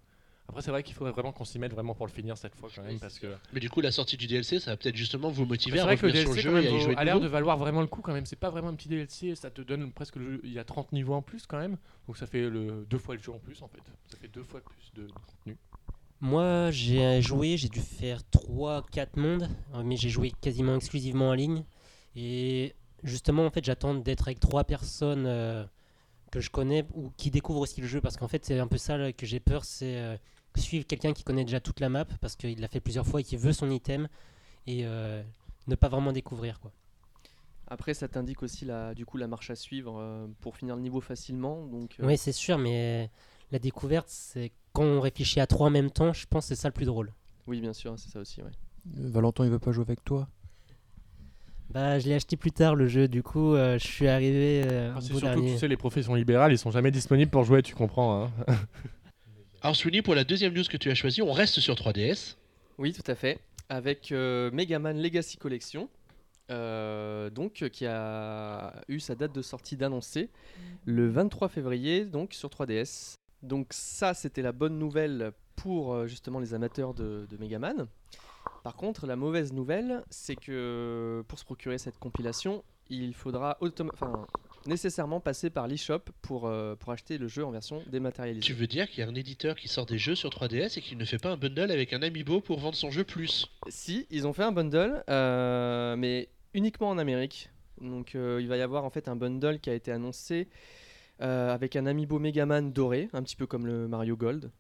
Après, c'est vrai qu'il faudrait vraiment qu'on s'y mette vraiment pour le finir cette fois quand même. Parce que Mais du coup, la sortie du DLC, ça va peut-être justement vous motiver c'est à vrai que le revenir sur le DLC jeu et à y jouer a l'air de valoir vraiment le coup quand même. C'est pas vraiment un petit DLC. Ça te donne presque le jeu. Il y a 30 niveaux en plus quand même. Donc ça fait le, deux fois le jeu en plus en fait. Ça fait deux fois plus de contenu. Moi, j'ai joué, j'ai dû faire 3-4 mondes, euh, mais j'ai joué quasiment exclusivement en ligne. Et justement, en fait, j'attends d'être avec trois personnes euh, que je connais ou qui découvrent aussi le jeu, parce qu'en fait, c'est un peu ça là, que j'ai peur, c'est euh, suivre quelqu'un qui connaît déjà toute la map, parce qu'il l'a fait plusieurs fois et qui veut son item, et euh, ne pas vraiment découvrir. quoi. Après, ça t'indique aussi la, du coup la marche à suivre pour finir le niveau facilement. Donc, Oui, c'est sûr, mais la découverte, c'est quand on réfléchit à trois en même temps, je pense que c'est ça le plus drôle. oui, bien sûr, c'est ça aussi. ouais. Euh, Valentin, il veut pas jouer avec toi? Bah, je l'ai acheté plus tard le jeu, du coup, euh, je suis arrivé euh, Ah, c'est surtout que tu sais, les professions libérales, ils sont jamais disponibles pour jouer, tu comprends. Hein. Alors, Sweeney, pour la deuxième news que tu as choisie, on reste sur 3DS. Oui, tout à fait. Avec euh, Mega Man Legacy Collection, euh, donc qui a eu sa date de sortie d'annoncé le 23 février, donc sur 3DS. Donc ça, c'était la bonne nouvelle pour euh, justement les amateurs de, de Mega Man. Par contre, la mauvaise nouvelle, c'est que pour se procurer cette compilation, il faudra nécessairement passer par l'eShop pour, euh, pour acheter le jeu en version dématérialisée. Tu veux dire qu'il y a un éditeur qui sort des jeux sur 3DS et qui ne fait pas un bundle avec un amiibo pour vendre son jeu plus? Si, ils ont fait un bundle, euh, mais uniquement en Amérique. Donc euh, il va y avoir en fait un bundle qui a été annoncé euh, avec un amiibo Megaman doré, un petit peu comme le Mario Gold.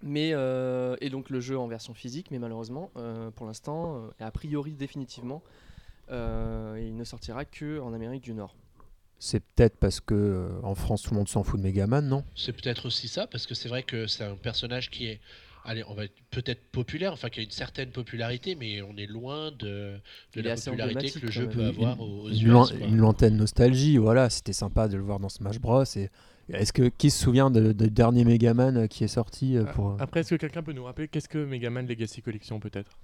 Mais, euh, et donc le jeu en version physique, mais malheureusement, euh, pour l'instant, euh, et a priori définitivement, euh, il ne sortira que en Amérique du Nord. C'est peut-être parce que euh, en France tout le monde s'en fout de Megaman, non? C'est peut-être aussi ça, parce que c'est vrai que c'est un personnage qui est, allez, on va être peut-être populaire, enfin qui a une certaine popularité, mais on est loin de, la popularité que le jeu peut avoir aux, aux une, US, une lointaine nostalgie, voilà, c'était sympa de le voir dans Smash Bros. Et est-ce que qui se souvient de, de dernier Megaman euh, qui est sorti euh, pour euh, Après, est-ce que quelqu'un peut nous rappeler qu'est-ce que Mega Man Legacy Collection peut-être?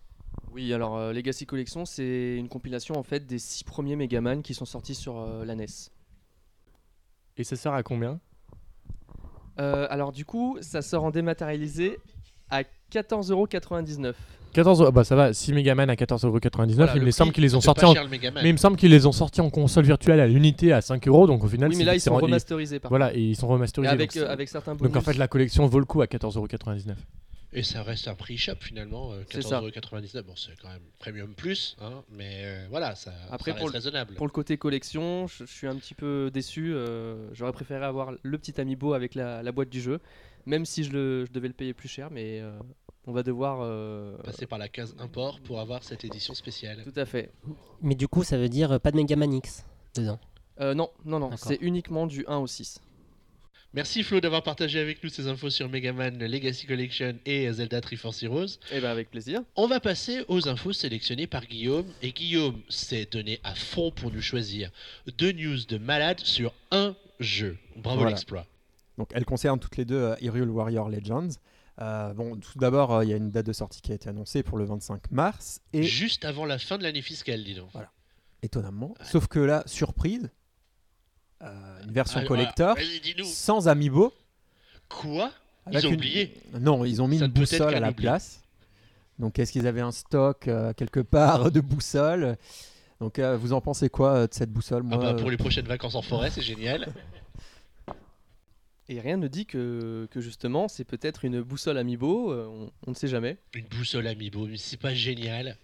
Oui, alors euh, Legacy Collection, c'est une compilation en fait des six premiers Megaman qui sont sortis sur euh, la NES. Et ça sert à combien? Euh, alors du coup, ça sort en dématérialisé à 14,99€. 14 euros. Bah ça va, 6 Mega Man à 14,99€. Voilà, il le me semble qu'ils les ont sortis en. le. Mais il me semble qu'ils les ont sortis en console virtuelle à l'unité à 5 euros. Donc au final, Oui, mais c'est- là ils sont remasterisés par Voilà, et ils sont. Et remasterisés. avec, donc, euh, avec certains bonus. donc en fait, la collection vaut le coup à 14,99€. Et ça reste un prix shop finalement, euh, C'est ça. 14,99€. Bon, c'est quand même premium plus, hein, mais euh, voilà, ça, Après, ça pour reste raisonnable. Pour le côté collection, je, je suis un petit peu déçu. euh, J'aurais préféré avoir le petit amiibo avec la, la boîte du jeu, même si je, le, je devais le payer plus cher, mais euh, on va devoir... euh, Passer par la case import pour avoir cette édition spéciale. tout à fait. Mais du coup, ça veut dire euh, pas de Megaman X dedans? Euh, non, non, non, c'est uniquement du 1 au 6. Merci Flo d'avoir partagé avec nous ces infos sur Mega Man Legacy Collection et Zelda Triforce Heroes. Et ben avec plaisir. On va passer aux infos sélectionnées par Guillaume. Et Guillaume s'est donné à fond pour nous choisir deux news de malade sur un jeu. Bravo Voilà. Donc elles concernent toutes les deux euh, Hyrule Warrior Legends. Euh, bon, tout d'abord, euh, il y a une date de sortie qui a été annoncée pour le 25 mars et Juste avant la fin de l'année fiscale, dis donc. étonnamment, sauf que là, surprise, euh, une version Ah, collector voilà. Dis-nous. sans amiibo. Quoi? Ils ont une- oublié. Non, ils ont mis Ça une boussole à la place. Donc, est-ce qu'ils avaient un stock quelque part de boussole? Donc, vous en pensez quoi de cette boussole? Ah bah, pour les prochaines vacances en forêt, c'est génial. Et rien ne dit que, que justement c'est peut-être une boussole amiibo, euh, on, on ne sait jamais. Une boussole amiibo, mais c'est pas génial.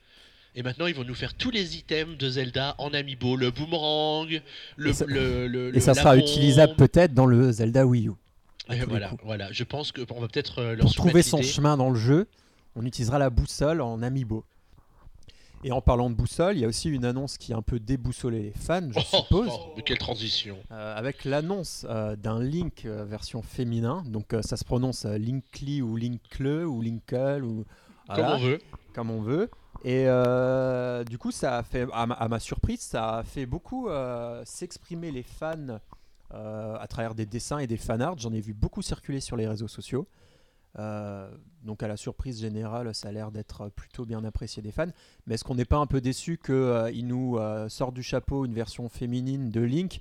Et maintenant, ils vont nous faire tous les items de Zelda en amiibo. Le boomerang, le. Et ça- le, le- Et le- ça sera bombe. utilisable peut-être dans le Zelda Wii U. Et voilà, voilà. Je pense qu'on va peut-être euh, leur Pour trouver son chemin dans le jeu, on utilisera la boussole en amiibo. Et en parlant de boussole, il y a aussi une annonce qui a un peu déboussolé les fans, je Oh, suppose. oh, mais quelle transition. Euh, avec l'annonce euh, d'un Link euh, version féminin. Donc ça se prononce Linkly ou Linkle ou Linkle ou Comme on veut. comme on veut. Et du coup, ça a fait, à ma, à ma surprise, ça a fait beaucoup s'exprimer les fans à travers des dessins et des fanarts. J'en ai vu beaucoup circuler sur les réseaux sociaux. Euh, donc à la surprise générale, ça a l'air d'être plutôt bien apprécié des fans. Mais est-ce qu'on n'est pas un peu déçu qu'ils nous euh, sortent du chapeau une version féminine de Link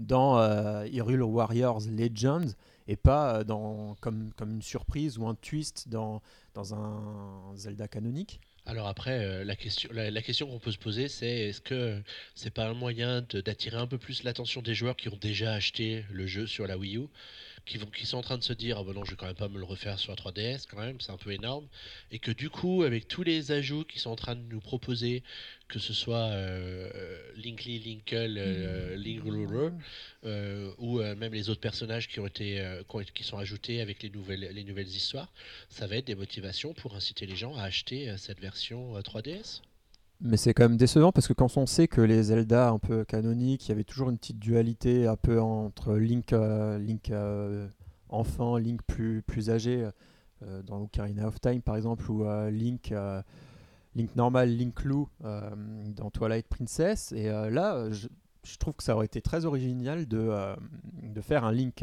dans euh, Hyrule Warriors Legends et pas euh, dans, comme, comme une surprise ou un twist dans, dans un Zelda canonique? Alors après, euh, la question, la, question qu'on peut se poser, c'est est-ce que c'est pas un moyen d'attirer un peu plus l'attention des joueurs qui ont déjà acheté le jeu sur la Wii U, qui, vont, qui sont en train de se dire ah ben non, je vais quand même pas me le refaire sur la 3DS quand même, c'est un peu énorme, et que du coup, avec tous les ajouts qu'ils sont en train de nous proposer, que ce soit euh, Linkly, Linkle, euh, Linkluru, euh, ou euh, même les autres personnages qui ont été, qui, qui sont ajoutés avec les nouvelles, les nouvelles histoires, ça va être des motivations pour inciter les gens à acheter cette version euh, 3DS. Mais c'est quand même décevant parce que quand on sait que les Zelda un peu canoniques, il y avait toujours une petite dualité un peu entre Link, euh, Link euh, enfant, Link plus, plus âgé, euh, dans Ocarina of Time par exemple, ou Link, Link normal, Link Lou dans Twilight Princess. Et là, je, je trouve que ça aurait été très original de, de faire un Link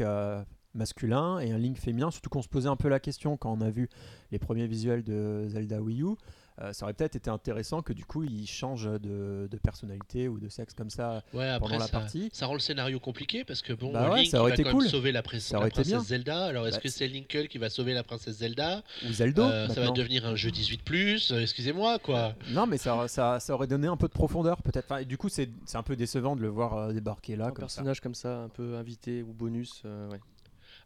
masculin et un Link féminin, surtout qu'on se posait un peu la question quand on a vu les premiers visuels de Zelda Wii U. Euh, ça aurait peut-être été intéressant que du coup il change de, de personnalité ou de sexe comme ça Ouais, après pendant la ça, partie. ça rend le scénario compliqué parce que bon, Bah ouais, Link ça aurait va été quand même cool. sauver la, Ça princesse. Zelda. Alors est-ce Bah, que c'est Linkle qui va sauver la princesse Zelda? Ou Zelda. Euh, Ça va devenir un jeu 18 plus. Excusez-moi quoi. Non, mais ça, ça, ça aurait donné un peu de profondeur peut-être. Enfin, du coup, c'est c'est un peu décevant de le voir euh, débarquer là un comme ça. personnage comme ça, un peu invité ou bonus. euh, ouais.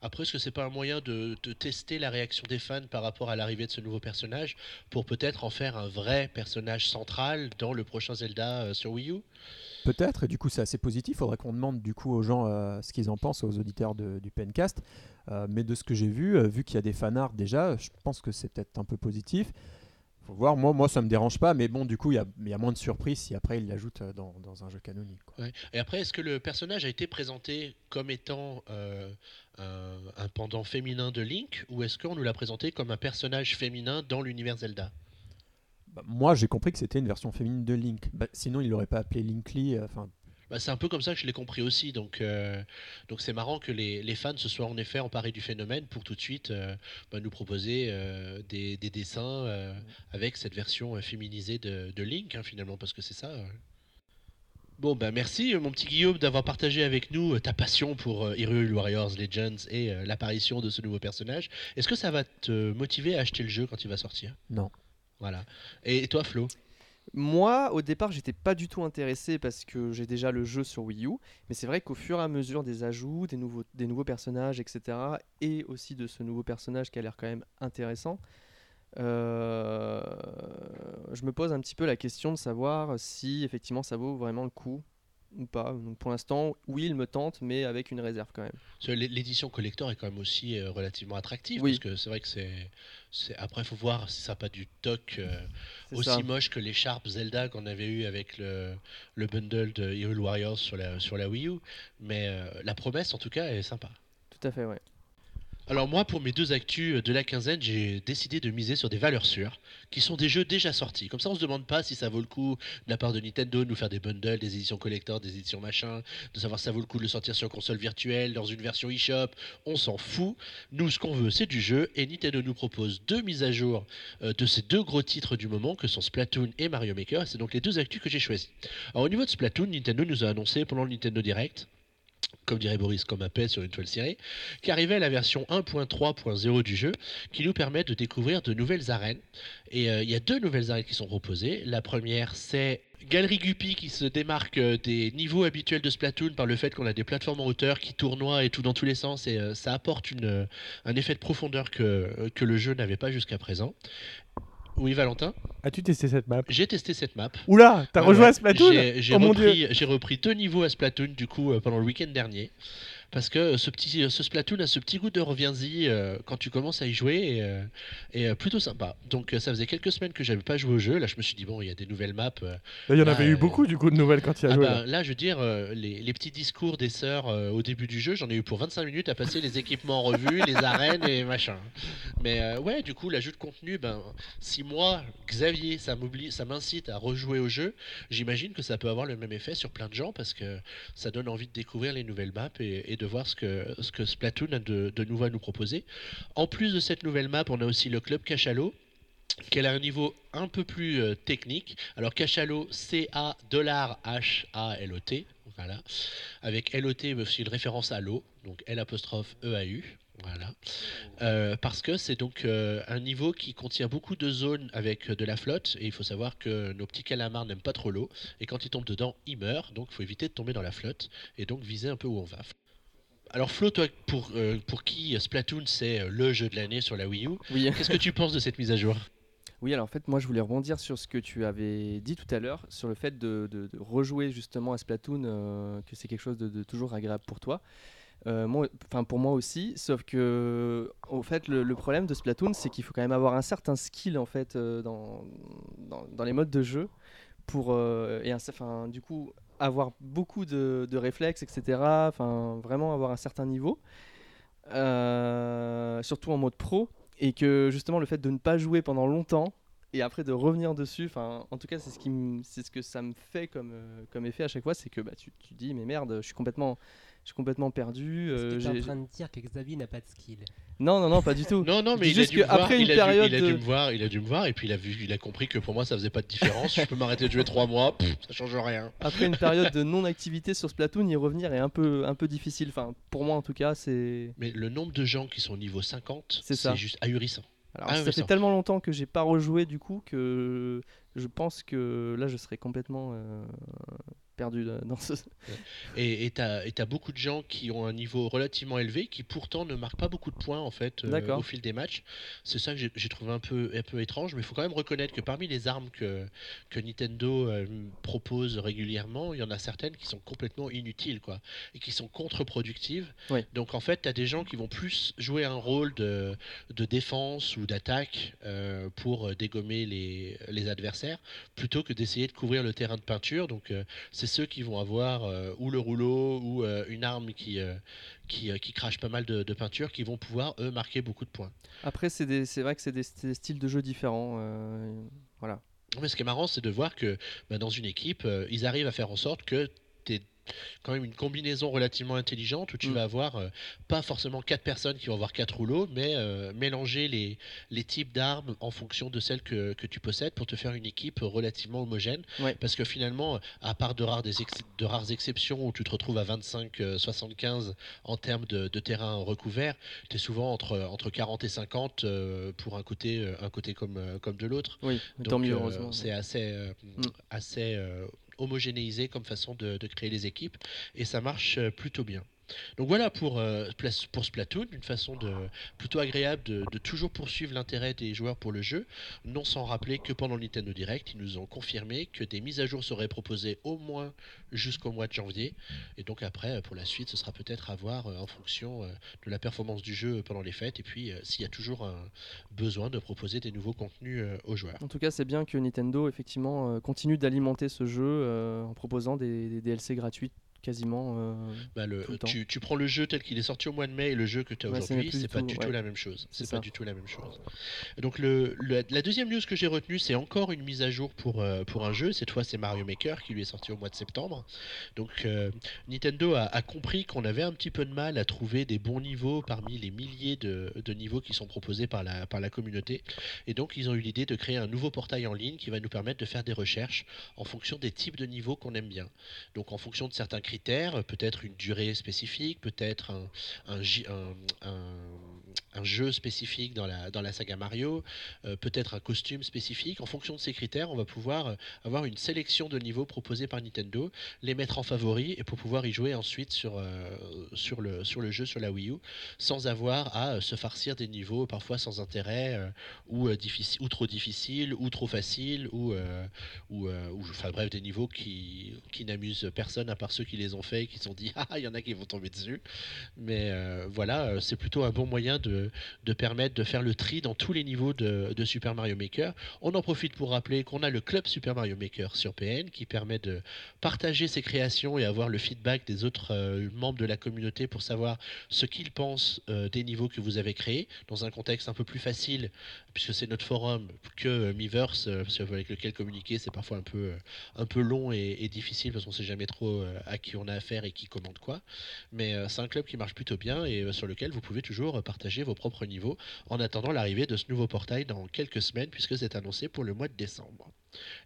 Après, est-ce que c'est pas un moyen de, de tester la réaction des fans par rapport à l'arrivée de ce nouveau personnage pour peut-être en faire un vrai personnage central dans le prochain Zelda euh, sur Wii U? Peut-être, et du coup c'est assez positif. Il faudrait qu'on demande du coup aux gens euh, ce qu'ils en pensent, aux auditeurs de- du Pencast. Euh, mais de ce que j'ai vu, euh, vu qu'il y a des fanarts déjà, je pense que c'est peut-être un peu positif. Faut voir, moi, moi ça me dérange pas, mais bon, du coup il y a, il y a moins de surprises si après ils l'ajoutent euh, dans, dans un jeu canonique. quoi. Ouais. Et après, est-ce que le personnage a été présenté comme étant un, un pendant féminin de Link ou est-ce qu'on nous l'a présenté comme un personnage féminin dans l'univers Zelda? Bah, moi j'ai compris que c'était une version féminine de Link. Bah, sinon il l'aurait pas appelé Linkly. euh, Enfin, Bah, c'est un peu comme ça que je l'ai compris aussi. Donc, euh, donc c'est marrant que les, les fans se soient en effet emparés du phénomène pour tout de suite euh, nous proposer euh, des, des dessins euh, avec cette version euh, féminisée de, de Link, hein, finalement, parce que c'est ça. Bon, bah merci, euh, mon petit Guillaume, d'avoir partagé avec nous euh, ta passion pour euh, Hyrule Warriors Legends et euh, l'apparition de ce nouveau personnage. Est-ce que ça va te motiver à acheter le jeu quand il va sortir? Non. Voilà. Et toi, Flo? Moi, au départ, j'étais pas du tout intéressé parce que j'ai déjà le jeu sur Wii U. Mais c'est vrai qu'au fur et à mesure des ajouts, des nouveaux, des nouveaux personnages, etc., et aussi de ce nouveau personnage qui a l'air quand même intéressant, euh, je me pose un petit peu la question de savoir si effectivement ça vaut vraiment le coup ou pas. Donc pour l'instant, oui, il me tente, mais avec une réserve quand même. L'édition collector est quand même aussi euh, relativement attractive Oui. parce que c'est vrai que c'est, après il faut voir si ça n'a pas du toc euh, aussi ça. moche que l'écharpe Zelda qu'on avait eu avec le, le bundle de Hyrule Warriors sur la, sur la Wii U, mais euh, la promesse en tout cas est sympa. Tout à fait, ouais. Alors moi pour mes deux actus de la quinzaine j'ai décidé de miser sur des valeurs sûres qui sont des jeux déjà sortis. Comme ça on se demande pas si ça vaut le coup de la part de Nintendo de nous faire des bundles, des éditions collector, des éditions machin, de savoir si ça vaut le coup de le sortir sur console virtuelle, dans une version eShop, on s'en fout. Nous, ce qu'on veut, c'est du jeu, et Nintendo nous propose deux mises à jour euh, de ces deux gros titres du moment, que sont Splatoon et Mario Maker. C'est donc les deux actus que j'ai choisis. Alors, au niveau de Splatoon, Nintendo nous a annoncé pendant le Nintendo Direct comme dirait Boris, comme un sur une toile cirée, qu'arrivait la version 1.3.0 du jeu, qui nous permet de découvrir de nouvelles arènes. Et euh, il y a deux nouvelles arènes qui sont proposées. La première, c'est Galerie Guppy qui se démarque euh, des niveaux habituels de Splatoon par le fait qu'on a des plateformes en hauteur qui tournoient et tout dans tous les sens et euh, ça apporte un effet de profondeur que le jeu n'avait pas jusqu'à présent. Oui, Valentin. As-tu testé cette map? J'ai testé cette map. Oula, t'as Ouais, rejoint à Splatoon J'ai Oh repris, j'ai repris deux niveaux à Splatoon du coup euh, pendant le week-end dernier. Parce que ce, petit, ce Splatoon a ce petit goût de reviens-y euh, quand tu commences à y jouer et, euh, et, euh, plutôt sympa. Donc euh, ça faisait quelques semaines que j'avais pas joué au jeu. Là je me suis dit bon il y a des nouvelles maps. euh, Là, Il y en Ah, avait eu euh, beaucoup du coup de nouvelles quand il a ah joué. bah, là. là je veux dire euh, les, les petits discours des sœurs euh, au début du jeu j'en ai eu pour 25 minutes à passer les équipements en revue, les arènes et machin. Mais euh, ouais du coup l'ajout de contenu ben si moi Xavier ça m'oblige ça m'incite à rejouer au jeu j'imagine que ça peut avoir le même effet sur plein de gens parce que ça donne envie de découvrir les nouvelles maps et, et de voir ce que, ce que Splatoon a de, de nouveau à nous proposer. En plus de cette nouvelle map, on a aussi le club Cachalot qui a un niveau un peu plus euh, technique. Alors Cachalot, C-A dollar H-A-L-O-T, voilà. Avec L-O-T aussi une référence à l'eau, donc L apostrophe E-A-U. Voilà. Euh, parce que c'est donc euh, un niveau qui contient beaucoup de zones avec de la flotte et il faut savoir que nos petits calamars n'aiment pas trop l'eau et quand ils tombent dedans, ils meurent donc il faut éviter de tomber dans la flotte et donc viser un peu où on va. Alors Flo, toi, pour, euh, pour qui Splatoon c'est euh, le jeu de l'année sur la Wii U, Oui. qu'est-ce que tu penses de cette mise à jour? Oui, alors en fait, moi je voulais rebondir sur ce que tu avais dit tout à l'heure, sur le fait de, de- de rejouer justement à Splatoon, euh, que c'est quelque chose de, de toujours agréable pour toi. Euh, moi, enfin pour moi aussi, sauf que au fait le, le problème de Splatoon, c'est qu'il faut quand même avoir un certain skill en fait euh, dans, dans, dans les modes de jeu pour et un, du coup avoir beaucoup de, réflexes, etc. Enfin vraiment avoir un certain niveau, Euh, surtout en mode pro et que justement le fait de ne pas jouer pendant longtemps et après de revenir dessus, en tout cas c'est ce qui c'est ce que ça me fait comme, euh, comme effet à chaque fois, c'est que bah, tu, tu dis mais merde, je suis complètement je suis complètement perdu. Euh, que t'es en train de dire que Xavier n'a pas de skill Non non non pas du tout. Non, non, mais il a, juste dû me voir, qu'après une il, a dû, période il a dû de- me voir, il a dû me voir, et puis il a vu, il a compris que pour moi ça faisait pas de différence. je peux m'arrêter de jouer trois mois, pff, ça change rien. Après une période de non-activité sur Splatoon, y revenir est un peu un peu difficile. Enfin pour moi en tout cas c'est. Mais le nombre de gens qui sont au niveau 50, C'est juste ahurissant. Alors, Ah ça oui, fait ça. tellement longtemps que j'ai pas rejoué du coup que je pense que là je serais complètement euh, perdu de- dans ce. Et tu as, beaucoup de gens qui ont un niveau relativement élevé, qui pourtant ne marquent pas beaucoup de points en fait euh, au fil des matchs. C'est ça que j'ai- trouvé un peu, un peu étrange, mais il faut quand même reconnaître que parmi les armes que, que Nintendo euh, propose régulièrement, il y en a certaines qui sont complètement inutiles quoi, et qui sont contre-productives. Oui. Donc en fait, tu as des gens qui vont plus jouer un rôle de, de défense ou d'attaque euh, pour euh, dégommer les, les adversaires, plutôt que d'essayer de couvrir le terrain de peinture. Donc euh, c'est ceux qui vont avoir euh, ou le rouleau ou euh, une arme qui, euh, qui, qui crache pas mal de, de peinture qui vont pouvoir eux marquer beaucoup de points. Après c'est vrai que c'est des, styles de jeu différents. voilà. Mais ce qui est marrant, c'est de voir que bah, dans une équipe, euh, ils arrivent à faire en sorte que quand même une combinaison relativement intelligente où tu Mm. vas avoir euh, pas forcément quatre personnes qui vont avoir quatre rouleaux, mais euh, mélanger les, les types d'armes en fonction de celles que, que tu possèdes pour te faire une équipe relativement homogène. Ouais. Parce que finalement, à part de rares, des de rares exceptions où tu te retrouves à 25-75 en termes de, de terrain recouvert, tu es souvent entre, entre 40 et 50 euh, pour un côté, euh, un côté comme, euh, comme de l'autre. Oui, Donc, tant mieux euh, heureusement. c'est assez, euh, Mm. assez euh, homogénéisé comme façon de, de créer les équipes et ça marche euh, plutôt bien. Donc voilà pour, euh, Splatoon, une façon de, plutôt agréable de, toujours poursuivre l'intérêt des joueurs pour le jeu, non sans rappeler que pendant Nintendo Direct, ils nous ont confirmé que des mises à jour seraient proposées au moins jusqu'au mois de janvier. Et donc après, euh, pour la suite, ce sera peut-être à voir euh, en fonction euh, de la performance du jeu pendant les fêtes et puis s'il y a toujours un besoin de proposer des nouveaux contenus aux joueurs. En tout cas, c'est bien que Nintendo effectivement continue d'alimenter ce jeu en proposant des, des DLC gratuits quasiment. euh, Bah, le, tout le temps. tu, tu prends le jeu tel qu'il est sorti au mois de mai et le jeu que tu as aujourd'hui, c'est pas tout, du ouais. tout la même chose. C'est pas du tout la même chose. Donc le, le- la deuxième news que j'ai retenue, c'est encore une mise à jour pour, euh, pour un jeu. Cette fois, c'est Mario Maker qui lui est sorti au mois de septembre. Donc euh, Nintendo a, a compris qu'on avait un petit peu de mal à trouver des bons niveaux parmi les milliers de, de niveaux qui sont proposés par la, par la communauté. Et donc ils ont eu l'idée de créer un nouveau portail en ligne qui va nous permettre de faire des recherches en fonction des types de niveaux qu'on aime bien. Donc en fonction de certains critères peut-être une durée spécifique, peut-être un, un, un- un- jeu spécifique dans la, dans la saga Mario, euh, peut-être un costume spécifique. En fonction de ces critères, on va pouvoir euh, avoir une sélection de niveaux proposés par Nintendo, les mettre en favori et pour pouvoir y jouer ensuite sur, euh, sur, le, sur le jeu sur la Wii U, sans avoir à se farcir des niveaux parfois sans intérêt euh, ou, ou trop difficiles ou trop faciles ou, ou, enfin bref des niveaux qui, qui n'amusent personne à part ceux qui les ont faits et qui se sont dit ah il y en a qui vont tomber dessus mais voilà c'est plutôt un bon moyen de, de permettre de faire le tri dans tous les niveaux de, Super Mario Maker. On en profite pour rappeler qu'on a le club Super Mario Maker sur PN qui permet de partager ses créations et avoir le feedback des autres euh, membres de la communauté pour savoir ce qu'ils pensent euh, des niveaux que vous avez créés dans un contexte un peu plus facile puisque c'est notre forum que euh, Miiverse euh, avec lequel communiquer c'est parfois un peu un peu long et, difficile parce qu'on sait jamais trop à qui on a affaire et qui commande quoi. Mais c'est un club qui marche plutôt bien et sur lequel vous pouvez toujours partager vos propres niveaux en attendant l'arrivée de ce nouveau portail dans quelques semaines puisque c'est annoncé pour le mois de décembre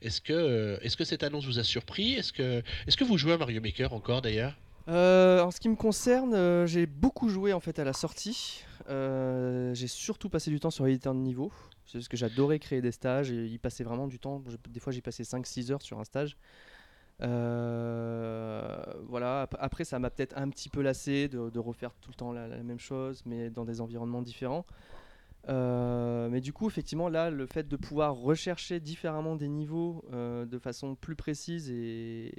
est-ce que euh, est-ce que cette annonce vous a surpris? Est-ce que est-ce que vous jouez à Mario Maker encore d'ailleurs? Euh, en ce qui me concerne, euh, j'ai beaucoup joué en fait à la sortie. J'ai surtout passé du temps sur l'éditeur de niveau. C'est parce que j'adorais créer des stages et y passer vraiment du temps. Des fois, j'y passais 5-6 heures sur un stage. Euh, voilà. Ap- Après, ça m'a peut-être un petit peu lassé de, refaire tout le temps la, même chose, mais dans des environnements différents. Euh, mais du coup, effectivement, là, le fait de pouvoir rechercher différemment des niveaux euh, de façon plus précise et,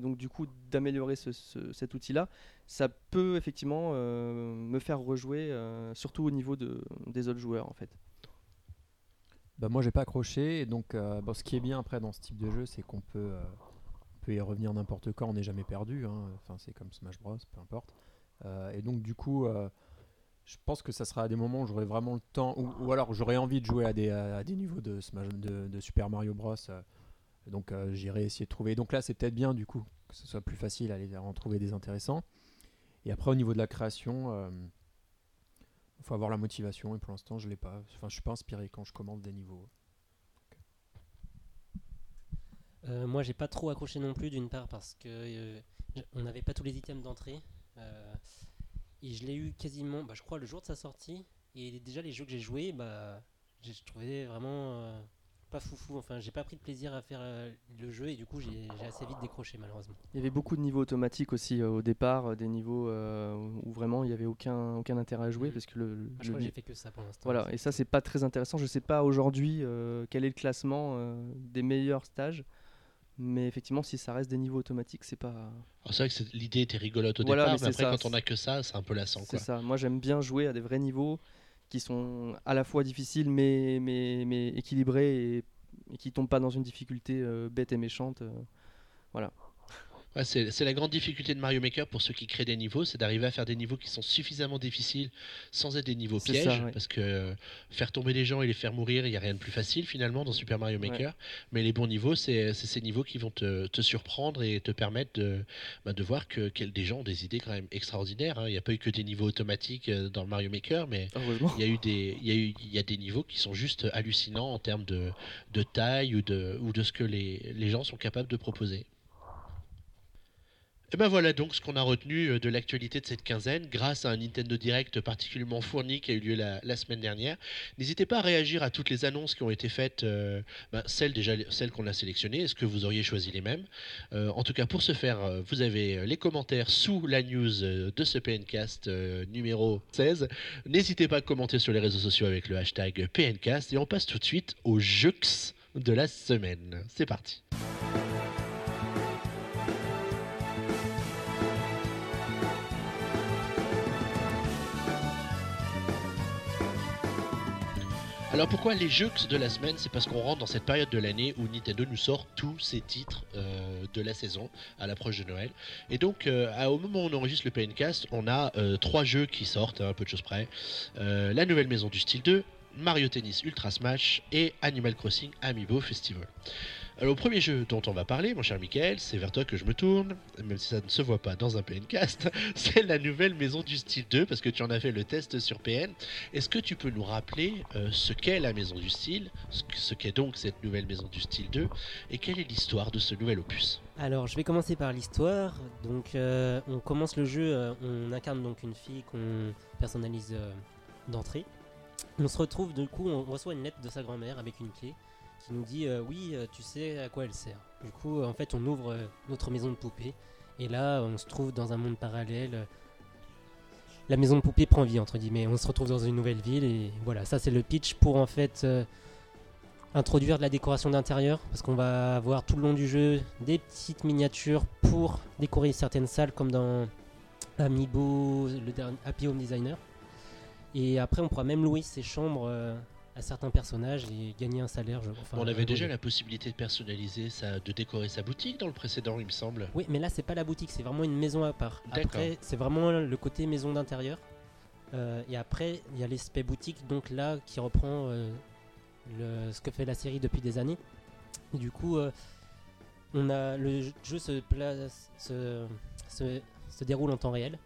donc du coup d'améliorer ce- ce- cet outil-là, ça peut effectivement me faire rejouer, surtout au niveau de, des autres joueurs en fait. Bah, moi j'ai pas accroché donc ce qui est bien après dans ce type de jeu c'est qu'on peut, revenir n'importe quand, on n'est jamais perdu, hein. enfin c'est comme Smash Bros, peu importe. Euh, et donc du coup euh, je pense que ça sera à des moments où j'aurai vraiment le temps, ou, alors j'aurai envie de jouer à des, à des niveaux de, Smash, de, Super Mario Bros. euh, donc j'irai essayer de trouver. Donc là c'est peut-être bien du coup que ce soit plus facile à aller en trouver des intéressants. Et après au niveau de la création, il faut avoir la motivation et pour l'instant je l'ai pas. Enfin je suis pas inspiré quand je commande des niveaux. Euh, moi, j'ai pas trop accroché non plus, d'une part parce que euh, on n'avait pas tous les items d'entrée. euh, et je l'ai eu quasiment, bah, je crois, le jour de sa sortie. Et déjà, les jeux que j'ai joués, bah, j'ai trouvé vraiment euh, pas foufou. Enfin, j'ai pas pris de plaisir à faire le jeu et du coup, j'ai assez vite décroché, malheureusement. Il y avait beaucoup de niveaux automatiques aussi au départ, des niveaux où vraiment il n'y avait aucun, aucun intérêt à jouer Mhm. parce que le, Bah, je le crois j'ai fait que ça pour l'instant. Voilà, et ça c'est pas très intéressant. Je sais pas aujourd'hui quel est le classement des meilleurs stages, mais effectivement si ça reste des niveaux automatiques, c'est pas. Alors, c'est vrai que l'idée était rigolote au Voilà, départ mais mais après ça, quand on a que ça c'est un peu lassant C'est ça. Moi j'aime bien jouer à des vrais niveaux qui sont à la fois difficiles mais, mais, mais équilibrés et, et qui tombent pas dans une difficulté euh, bête et méchante. euh. Ouais, c'est la grande difficulté de Mario Maker pour ceux qui créent des niveaux, c'est d'arriver à faire des niveaux qui sont suffisamment difficiles sans être des niveaux pièges, ça, ouais. parce que euh, faire tomber les gens et les faire mourir, il n'y a rien de plus facile finalement dans Super Mario Maker. Mais les bons niveaux, c'est ces niveaux qui vont te, te surprendre et te permettre de, bah, de voir que, que des gens ont des idées quand même extraordinaires. hein. Il n'y a pas eu que des niveaux automatiques euh, dans le Mario Maker, mais il y a eu des il y a eu il y a des niveaux qui sont juste hallucinants en termes de, de taille ou de ou de ce que les, les gens sont capables de proposer. Et ben voilà donc ce qu'on a retenu euh, de l'actualité de cette quinzaine grâce à un Nintendo Direct particulièrement fourni qui a eu lieu la, semaine dernière. N'hésitez pas à réagir à toutes les annonces qui ont été faites, euh, ben, celles déjà celles qu'on a sélectionnées. Est-ce que vous auriez choisi les mêmes? Euh, En tout cas pour ce faire, vous avez les commentaires sous la news de ce PNcast numéro 16. N'hésitez pas à commenter sur les réseaux sociaux avec le hashtag PNcast et on passe tout de suite aux jeux de la semaine. C'est parti. Alors pourquoi les jeux de la semaine C'est parce qu'on rentre dans cette période de l'année où Nintendo nous sort tous ses titres euh, de la saison à l'approche de Noël? Et donc euh, au moment où on enregistre le PNcast, on a euh, trois jeux qui sortent, à un peu de choses près. La nouvelle maison du style 2, Mario Tennis Ultra Smash et Animal Crossing Amiibo Festival. Alors, le premier jeu dont on va parler, mon cher Michael, c'est vers toi que je me tourne, même si ça ne se voit pas dans un PNcast, c'est la nouvelle maison du style 2, parce que tu en as fait le test sur PN. Est-ce que tu peux nous rappeler euh, ce qu'est la maison du style, ce que- ce qu'est donc cette nouvelle maison du style 2, et quelle est l'histoire de ce nouvel opus? Alors, je vais commencer par l'histoire. Donc, euh, on commence le jeu, euh, on incarne donc une fille qu'on personnalise d'entrée. On se retrouve, du coup, on reçoit une lettre de sa grand-mère avec une clé nous dit euh, Oui, euh, tu sais à quoi elle sert. Du coup, en fait, on ouvre euh, notre maison de poupée. Et là, on se trouve dans un monde parallèle. La maison de poupée prend vie, entre guillemets. On se retrouve dans une nouvelle ville. Et voilà, ça, c'est le pitch pour en fait. introduire de la décoration d'intérieur parce qu'on va avoir tout le long du jeu des petites miniatures pour décorer certaines salles comme dans Amiibo, le dernier Happy Home Designer. Et après, on pourra même louer ses chambres à certains personnages et gagner un salaire. je- enfin, On avait déjà la possibilité de personnaliser, sa, de décorer sa boutique dans le précédent, il me semble. Oui, mais là, c'est pas la boutique, c'est vraiment une maison à part. Après, c'est vraiment le côté maison d'intérieur. Euh, et après, il y a l'aspect boutique, donc là, qui reprend euh, le- ce que fait la série depuis des années. Et du coup, euh, on a le jeu se, place, se, se, se déroule en temps réel.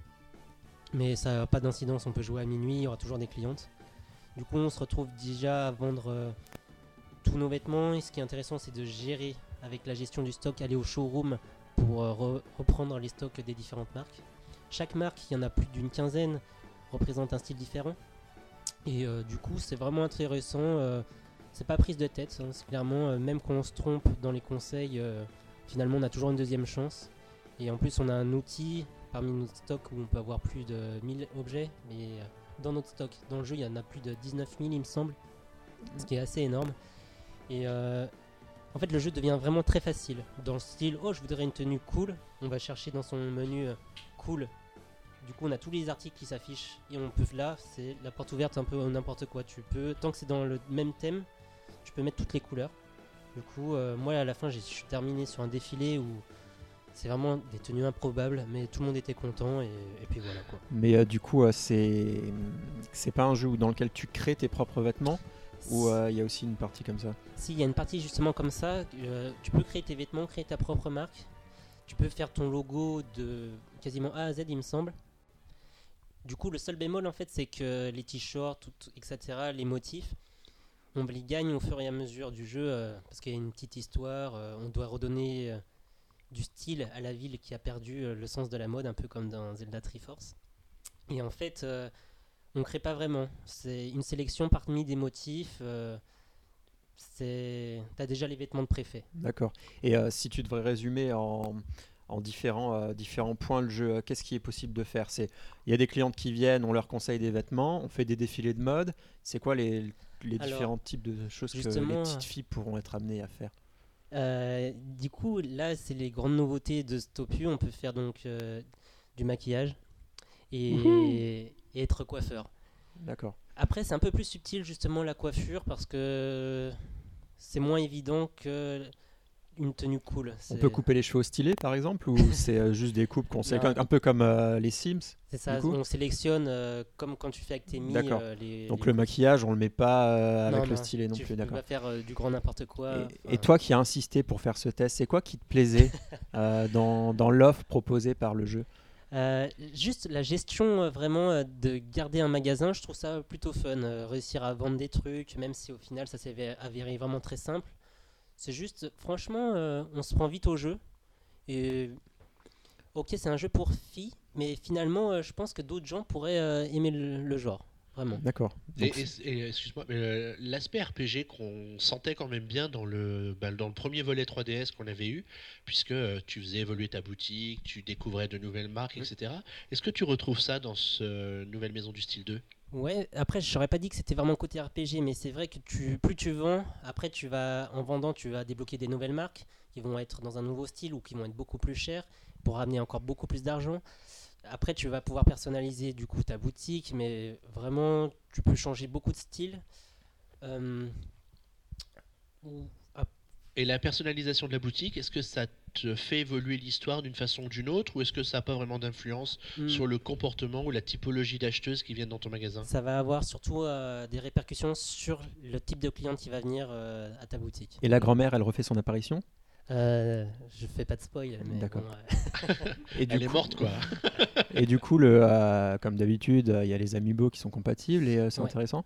Mais ça n'a pas d'incidence, on peut jouer à minuit, il y aura toujours des clientes. Du coup, on se retrouve déjà à vendre euh, tous nos vêtements. Et ce qui est intéressant, c'est de gérer avec la gestion du stock, aller au showroom pour euh, re- reprendre les stocks des différentes marques. Chaque marque, il y en a plus d'une quinzaine, représente un style différent. Et euh, du coup, c'est vraiment intéressant. c'est pas prise de tête, hein, c'est clairement, même quand on se trompe dans les conseils, finalement, on a toujours une deuxième chance. Et en plus, on a un outil parmi notre stock où on peut avoir plus de 1000 objets. Dans notre stock, dans le jeu, il y en a plus de 19 000, il me semble. Ce qui est assez énorme. Et euh, en fait, le jeu devient vraiment très facile. Dans le style, oh, je voudrais une tenue cool. On va chercher dans son menu euh, cool. Du coup, on a tous les articles qui s'affichent et on peut là, c'est la porte ouverte un peu n'importe quoi. Tu peux, tant que c'est dans le même thème, tu peux mettre toutes les couleurs. Du coup, euh, moi à la fin, je suis terminé sur un défilé où c'est vraiment des tenues improbables, mais tout le monde était content et, et puis voilà quoi. Mais euh, du coup, euh, c'est c'est pas un jeu dans lequel tu crées tes propres vêtements ou euh, il y a aussi une partie comme ça? Si, il y a une partie justement comme ça. tu peux créer tes vêtements, créer ta propre marque. Tu peux faire ton logo de quasiment A à Z, il me semble. Du coup, le seul bémol en fait, c'est que les t-shirts, tout- etc., les motifs, on les gagne au fur et à mesure du jeu parce qu'il y a une petite histoire. on doit redonner du style à la ville qui a perdu euh, le sens de la mode, un peu comme dans Zelda Triforce. Et en fait, euh, on crée pas vraiment. C'est une sélection parmi des motifs. euh, c'est t'as déjà les vêtements de préfet. D'accord. Et euh, si tu devrais résumer en, en différents, euh, différents points le jeu, euh, qu'est-ce qui est possible de faire? C'est il y a des clientes qui viennent, on leur conseille des vêtements, on fait des défilés de mode. C'est quoi les, les Alors, différents types de choses que les petites filles pourront être amenées à faire? Euh, du coup, là, c'est les grandes nouveautés de Stopu. On peut faire donc euh, du maquillage et, et être coiffeur. D'accord. Après, c'est un peu plus subtil justement la coiffure parce que c'est moins évident que une tenue cool. On peut couper les cheveux au stylet par exemple ou c'est euh, juste des coupes qu'on Non. un peu comme euh, les Sims C'est ça. On sélectionne euh, comme quand tu fais avec tes mi, D'accord. euh, les. Donc les- le maquillage on le met pas avec Non, le stylet non tu plus d'accord. pas faire du grand n'importe quoi. Et, toi qui as insisté pour faire ce test, c'est quoi qui te plaisait dans, dans l'offre proposée par le jeu? Euh, juste la gestion euh, vraiment euh, de garder un magasin, je trouve ça plutôt fun. réussir à vendre des trucs, même si au final ça s'est vé- avéré vraiment très simple. C'est juste, franchement, euh, on se prend vite au jeu. Et ok, c'est un jeu pour filles, mais finalement, euh, je pense que d'autres gens pourraient euh, aimer le, le genre. Vraiment. D'accord. Et, Donc, et- et, excuse-moi, mais l'aspect RPG qu'on sentait quand même bien dans le, bah, dans le premier volet 3DS qu'on avait eu, puisque tu faisais évoluer ta boutique, tu découvrais de nouvelles marques, etc. Est-ce que tu retrouves ça dans ce nouvelle maison du style 2 Ouais, après, je n'aurais pas dit que c'était vraiment côté RPG, mais c'est vrai que tu, plus tu vends, après, tu vas, en vendant, tu vas débloquer des nouvelles marques qui vont être dans un nouveau style ou qui vont être beaucoup plus chères pour ramener encore beaucoup plus d'argent. Après, tu vas pouvoir personnaliser du coup ta boutique, mais vraiment, tu peux changer beaucoup de styles. Euh, Et la personnalisation de la boutique, est-ce que ça te fait évoluer l'histoire d'une façon ou d'une autre, ou est-ce que ça n'a pas vraiment d'influence Hmm. sur le comportement ou la typologie d'acheteuses qui viennent dans ton magasin? Ça va avoir surtout euh, des répercussions sur le type de client qui va venir euh, à ta boutique. Et la grand-mère, elle refait son apparition? Euh, je fais pas de spoil, mais D'accord. bon, euh, et du Elle est morte, quoi. Et du coup, le, euh, comme d'habitude, il y a les amiibo qui sont compatibles et euh, c'est Ouais. intéressant?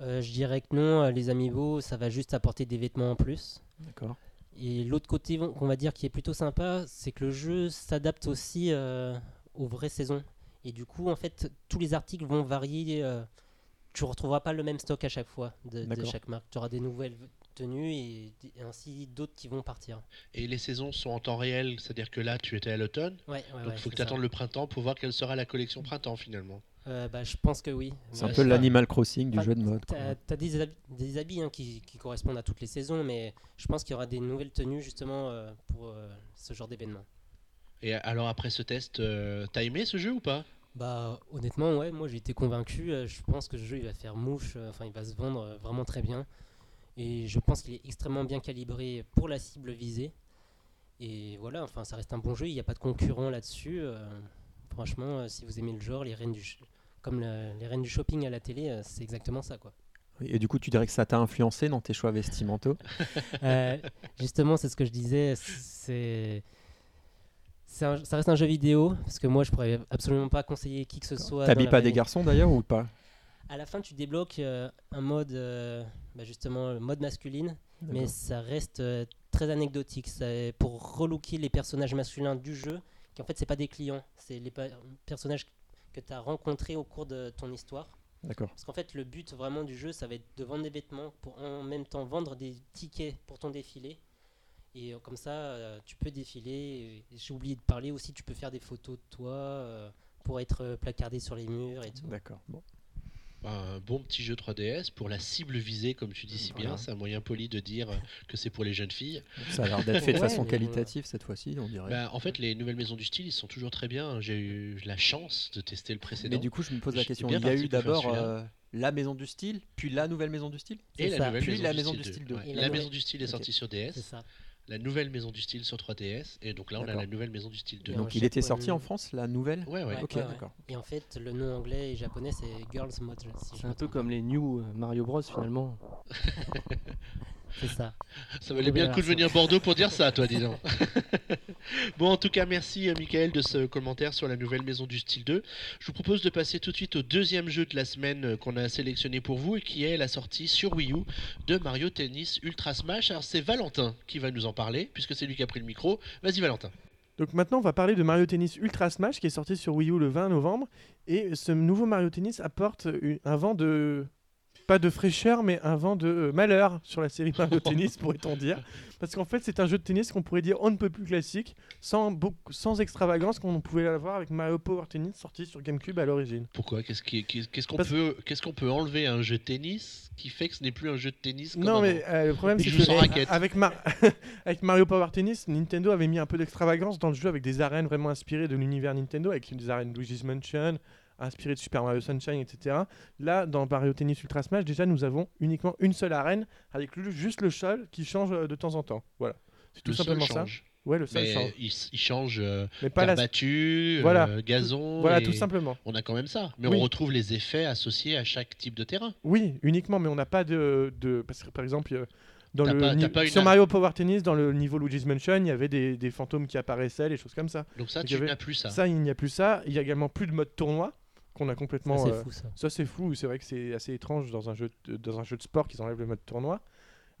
Euh, je dirais que non, euh, les amiibo, ça va juste apporter des vêtements en plus. D'accord. Et l'autre côté qu'on va dire qui est plutôt sympa, c'est que le jeu s'adapte aussi euh, aux vraies saisons. Et du coup, en fait, tous les articles vont varier. euh, tu ne retrouveras pas le même stock à chaque fois de, chaque marque. Tu auras des nouvelles tenues et, et ainsi d'autres qui vont partir. Et les saisons sont en temps réel, c'est-à-dire que là, tu étais à l'automne, Ouais, ouais, donc ouais, il faut que tu attendes le printemps pour voir quelle sera la collection printemps finalement. Euh, bah, je pense que oui. C'est un Ouais, peu l'Animal Crossing du jeu de mode. T'as as des habits, des habits hein, qui, qui correspondent à toutes les saisons, mais je pense qu'il y aura des nouvelles tenues justement euh, pour euh, ce genre d'événement. Et alors après ce test, euh, t'as aimé ce jeu ou pas? Bah honnêtement ouais, moi j'ai été convaincu, euh, je pense que ce jeu il va faire mouche, euh, enfin il va se vendre euh, vraiment très bien. Et je pense qu'il est extrêmement bien calibré pour la cible visée. Et voilà, enfin ça reste un bon jeu, il n'y a pas de concurrent là-dessus. Franchement, euh, si vous aimez le genre, les reines du comme le- les reines du shopping à la télé, euh, c'est exactement ça quoi. Et du coup, tu dirais que ça t'a influencé dans tes choix vestimentaux Euh, justement, c'est ce que je disais. C'est, un- ça reste un jeu vidéo parce que moi, je pourrais absolument pas conseiller qui que ce soit. T'habilles pas des garçons d'ailleurs ou pas? À la fin, tu débloques euh, un mode, euh, bah, justement, le mode masculine, mais ça reste très anecdotique. C'est pour relooker les personnages masculins du jeu, qui en fait, c'est pas des clients, c'est les personnages que tu as rencontrés au cours de ton histoire. D'accord. Parce qu'en fait, le but vraiment du jeu, ça va être de vendre des vêtements pour en même temps vendre des tickets pour ton défilé. Et euh, comme ça, euh, tu peux défiler. J'ai oublié de parler aussi, tu peux faire des photos de toi euh, pour être placardé sur les murs et tout. D'accord. Bon. Un bon petit jeu 3DS pour la cible visée, comme tu dis si bien. Voilà. C'est un moyen poli de dire que c'est pour les jeunes filles. Ça a l'air d'être fait de Ouais, façon qualitative cette fois-ci, on dirait. Bah, en fait, les nouvelles maisons du style, ils sont toujours très bien. J'ai eu la chance de tester le précédent. Mais du coup, je me pose la question. Il y a eu d'abord euh, la maison du style, puis la nouvelle maison du style Et la ça. nouvelle Puis maison, la du, maison style du style 2. 2. Ouais, Et La, la maison du style est sortie sur DS. C'est ça. La nouvelle maison du style sur 3DS. Et donc là, on a la nouvelle maison du style 2. Et Donc il était sorti en France, la nouvelle Ouais, ouais. Ok, d'accord. Et en fait, le nom anglais et japonais, c'est Girls je C'est un peu comme les New euh, Mario Bros finalement. C'est ça. Ça valait bien le coup de venir Bordeaux pour dire ça, toi, dis donc. bon, en tout cas, merci, euh, Michael, de ce commentaire sur la nouvelle maison du style 2. Je vous propose de passer tout de suite au deuxième jeu de la semaine euh, qu'on a sélectionné pour vous et qui est la sortie sur Wii U de Mario Tennis Ultra Smash. Alors, c'est Valentin qui va nous en parler, puisque c'est lui qui a pris le micro. Vas-y, Valentin. Donc maintenant, on va parler de Mario Tennis Ultra Smash qui est sorti sur Wii U le 20 novembre. Et ce nouveau Mario Tennis apporte un vent de. Pas de fraîcheur, mais un vent de euh, malheur sur la série Mario Tennis, pourrait-on dire. Parce qu'en fait, c'est un jeu de tennis qu'on pourrait dire on ne peut plus classique, sans, beaucoup, sans extravagance qu'on pouvait l'avoir avec Mario Power Tennis sorti sur GameCube à l'origine. Pourquoi? Qu'est-ce qu'on Parce- peut, qu'est-ce qu'on peut enlever à un jeu de tennis qui fait que ce n'est plus un jeu de tennis comme Non, mais euh, le problème, c'est que Mar- avec Mario Power Tennis, Nintendo avait mis un peu d'extravagance dans le jeu avec des arènes vraiment inspirées de l'univers Nintendo, avec des arènes Luigi's Mansion, inspirées de Super Mario Sunshine, etc. Là, dans Mario Tennis Ultra Smash, déjà, nous avons uniquement une seule arène avec juste le sol qui change euh, de temps en temps. Voilà. C'est tout Le simplement ça. Ouais, le sol Mais change. il, il change euh, Mais pas la. battue, euh, Voilà. gazon. Voilà, tout simplement. On a quand même ça. Mais Oui. on retrouve les effets associés à chaque type de terrain. Oui, uniquement, mais on n'a pas de, de. Parce que par exemple, euh, dans le pas- ni- t'as pas une sur ar- Mario Power Tennis, dans le niveau Luigi's Mansion, il y avait des, des fantômes qui apparaissaient, des choses comme ça. Donc ça, Il y tu avait- n'as plus ça. Ça, il n'y a plus ça. Il y a également plus de mode tournoi qu'on a Ça, complètement. c'est euh, fou ça. Ça, c'est fou. C'est vrai que c'est assez étrange dans un jeu de, dans un jeu de sport qu'ils enlèvent le mode tournoi.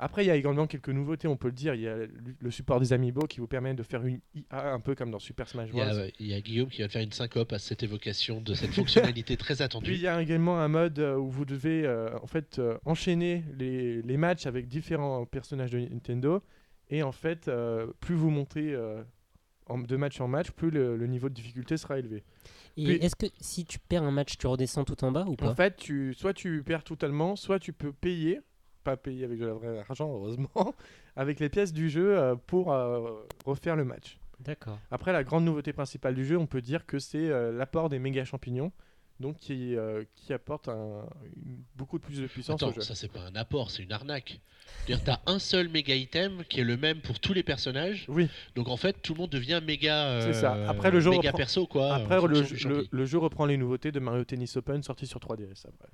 Après, il y a également quelques nouveautés, on peut le dire. Il y a le, support des amiibo qui vous permet de faire une IA un peu comme dans Super Smash Il Bros. y, a, il y a Guillaume qui va faire une syncope à cette évocation de cette fonctionnalité très Puis il attendue. y a également un mode euh, où vous devez euh, en fait euh, enchaîner les, les matchs avec différents personnages de Nintendo. Et en fait, euh, plus vous montez en- de match en match, plus le, le niveau de difficulté sera élevé. Et Puis- est-ce que si tu perds un match, tu redescends tout en bas ou pas En fait, tu, soit tu perds totalement, soit tu peux payer, pas payer avec de la vraie argent, heureusement, avec les pièces du jeu euh, pour euh, refaire le match. D'accord. Après, la grande nouveauté principale du jeu, on peut dire que c'est euh, l'apport des méga champignons. Donc qui, euh, qui apporte un, une- beaucoup plus de puissance au jeu. ça c'est pas un apport, c'est une arnaque. C'est-à-dire t'as un seul méga item qui est le même pour tous les personnages. Oui, Donc en fait, tout le monde devient méga. euh, C'est ça. Après, le jeu méga reprend- perso quoi. après le, le, jeu reprend les nouveautés de Mario Tennis Open sorti sur 3DS. après.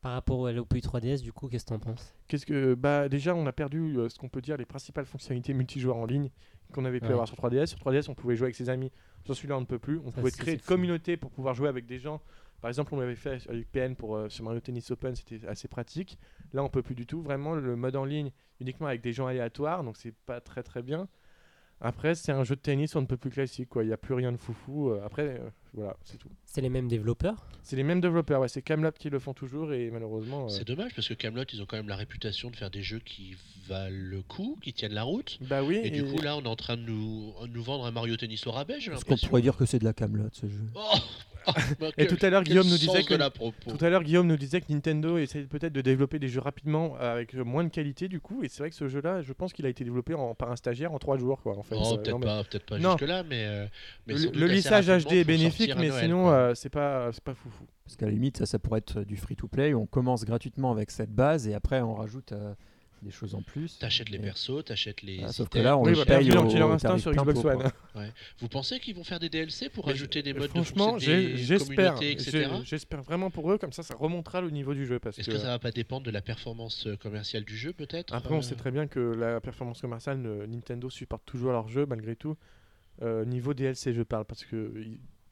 Par rapport à l'OPU 3DS, du coup, qu'est-ce que t'en penses? Qu'est-ce que bah déjà on a perdu euh, ce qu'on peut dire les principales fonctionnalités multijoueurs en ligne qu'on avait pu Ouais. avoir sur 3DS. Sur 3DS, on pouvait jouer avec ses amis. Sur celui-là, on ne peut plus. On Ça, pouvait créer une communauté pour pouvoir jouer avec des gens. Par exemple, on l'avait fait avec PN pour euh, sur Mario Tennis Open, c'était assez pratique. Là, on peut plus du tout. Vraiment, le mode en ligne uniquement avec des gens aléatoires, donc c'est pas très très bien. Après, c'est un jeu de tennis on ne peut plus classique. quoi. Il n'y a plus rien de foufou. Euh, Après, euh, voilà, c'est tout. C'est les mêmes développeurs? C'est les mêmes développeurs. Ouais, c'est Camelot qui le font toujours et malheureusement. euh, C'est dommage parce que Camelot, ils ont quand même la réputation de faire des jeux qui valent le coup, qui tiennent la route. Bah oui. Et, du coup, là, on est en train de nous, nous vendre un Mario Tennis au rabais, j'ai Est-ce qu'on l'impression. pourrait dire que c'est de la camelote ce jeu? Oh Et tout à l'heure, Guillaume nous disait que. Tout à l'heure, Guillaume nous disait que Nintendo essaie peut-être de développer des jeux rapidement euh, avec moins de qualité du coup. Et c'est vrai que ce jeu-là, je pense qu'il a été développé en- par un stagiaire en trois jours quoi. En fait. Oh, Euh, peut-être non, mais- pas, peut-être pas Non. jusque là, mais, euh, mais Le, lissage HD est bénéfique, mais Noël, sinon euh, c'est pas c'est pas foufou. Parce qu'à la limite, ça, ça pourrait être du free-to-play. On commence gratuitement avec cette base et après on rajoute euh, des choses en plus. T'achètes les persos, t'achètes les. Ah, sauf que là, on oui, le bah, paye au- au Instinct sur Xbox One. Vous pensez qu'ils vont faire des DLC pour Mais rajouter des modes Franchement, de j'espère. J'espère vraiment pour eux, comme ça, ça remontera le niveau du jeu. Parce Est-ce que, que ça va pas dépendre de la performance euh, commerciale du jeu, peut-être après, on euh, sait très bien que la performance commerciale, ne- Nintendo supporte toujours leur jeu malgré tout. Euh, niveau DLC, je parle, parce que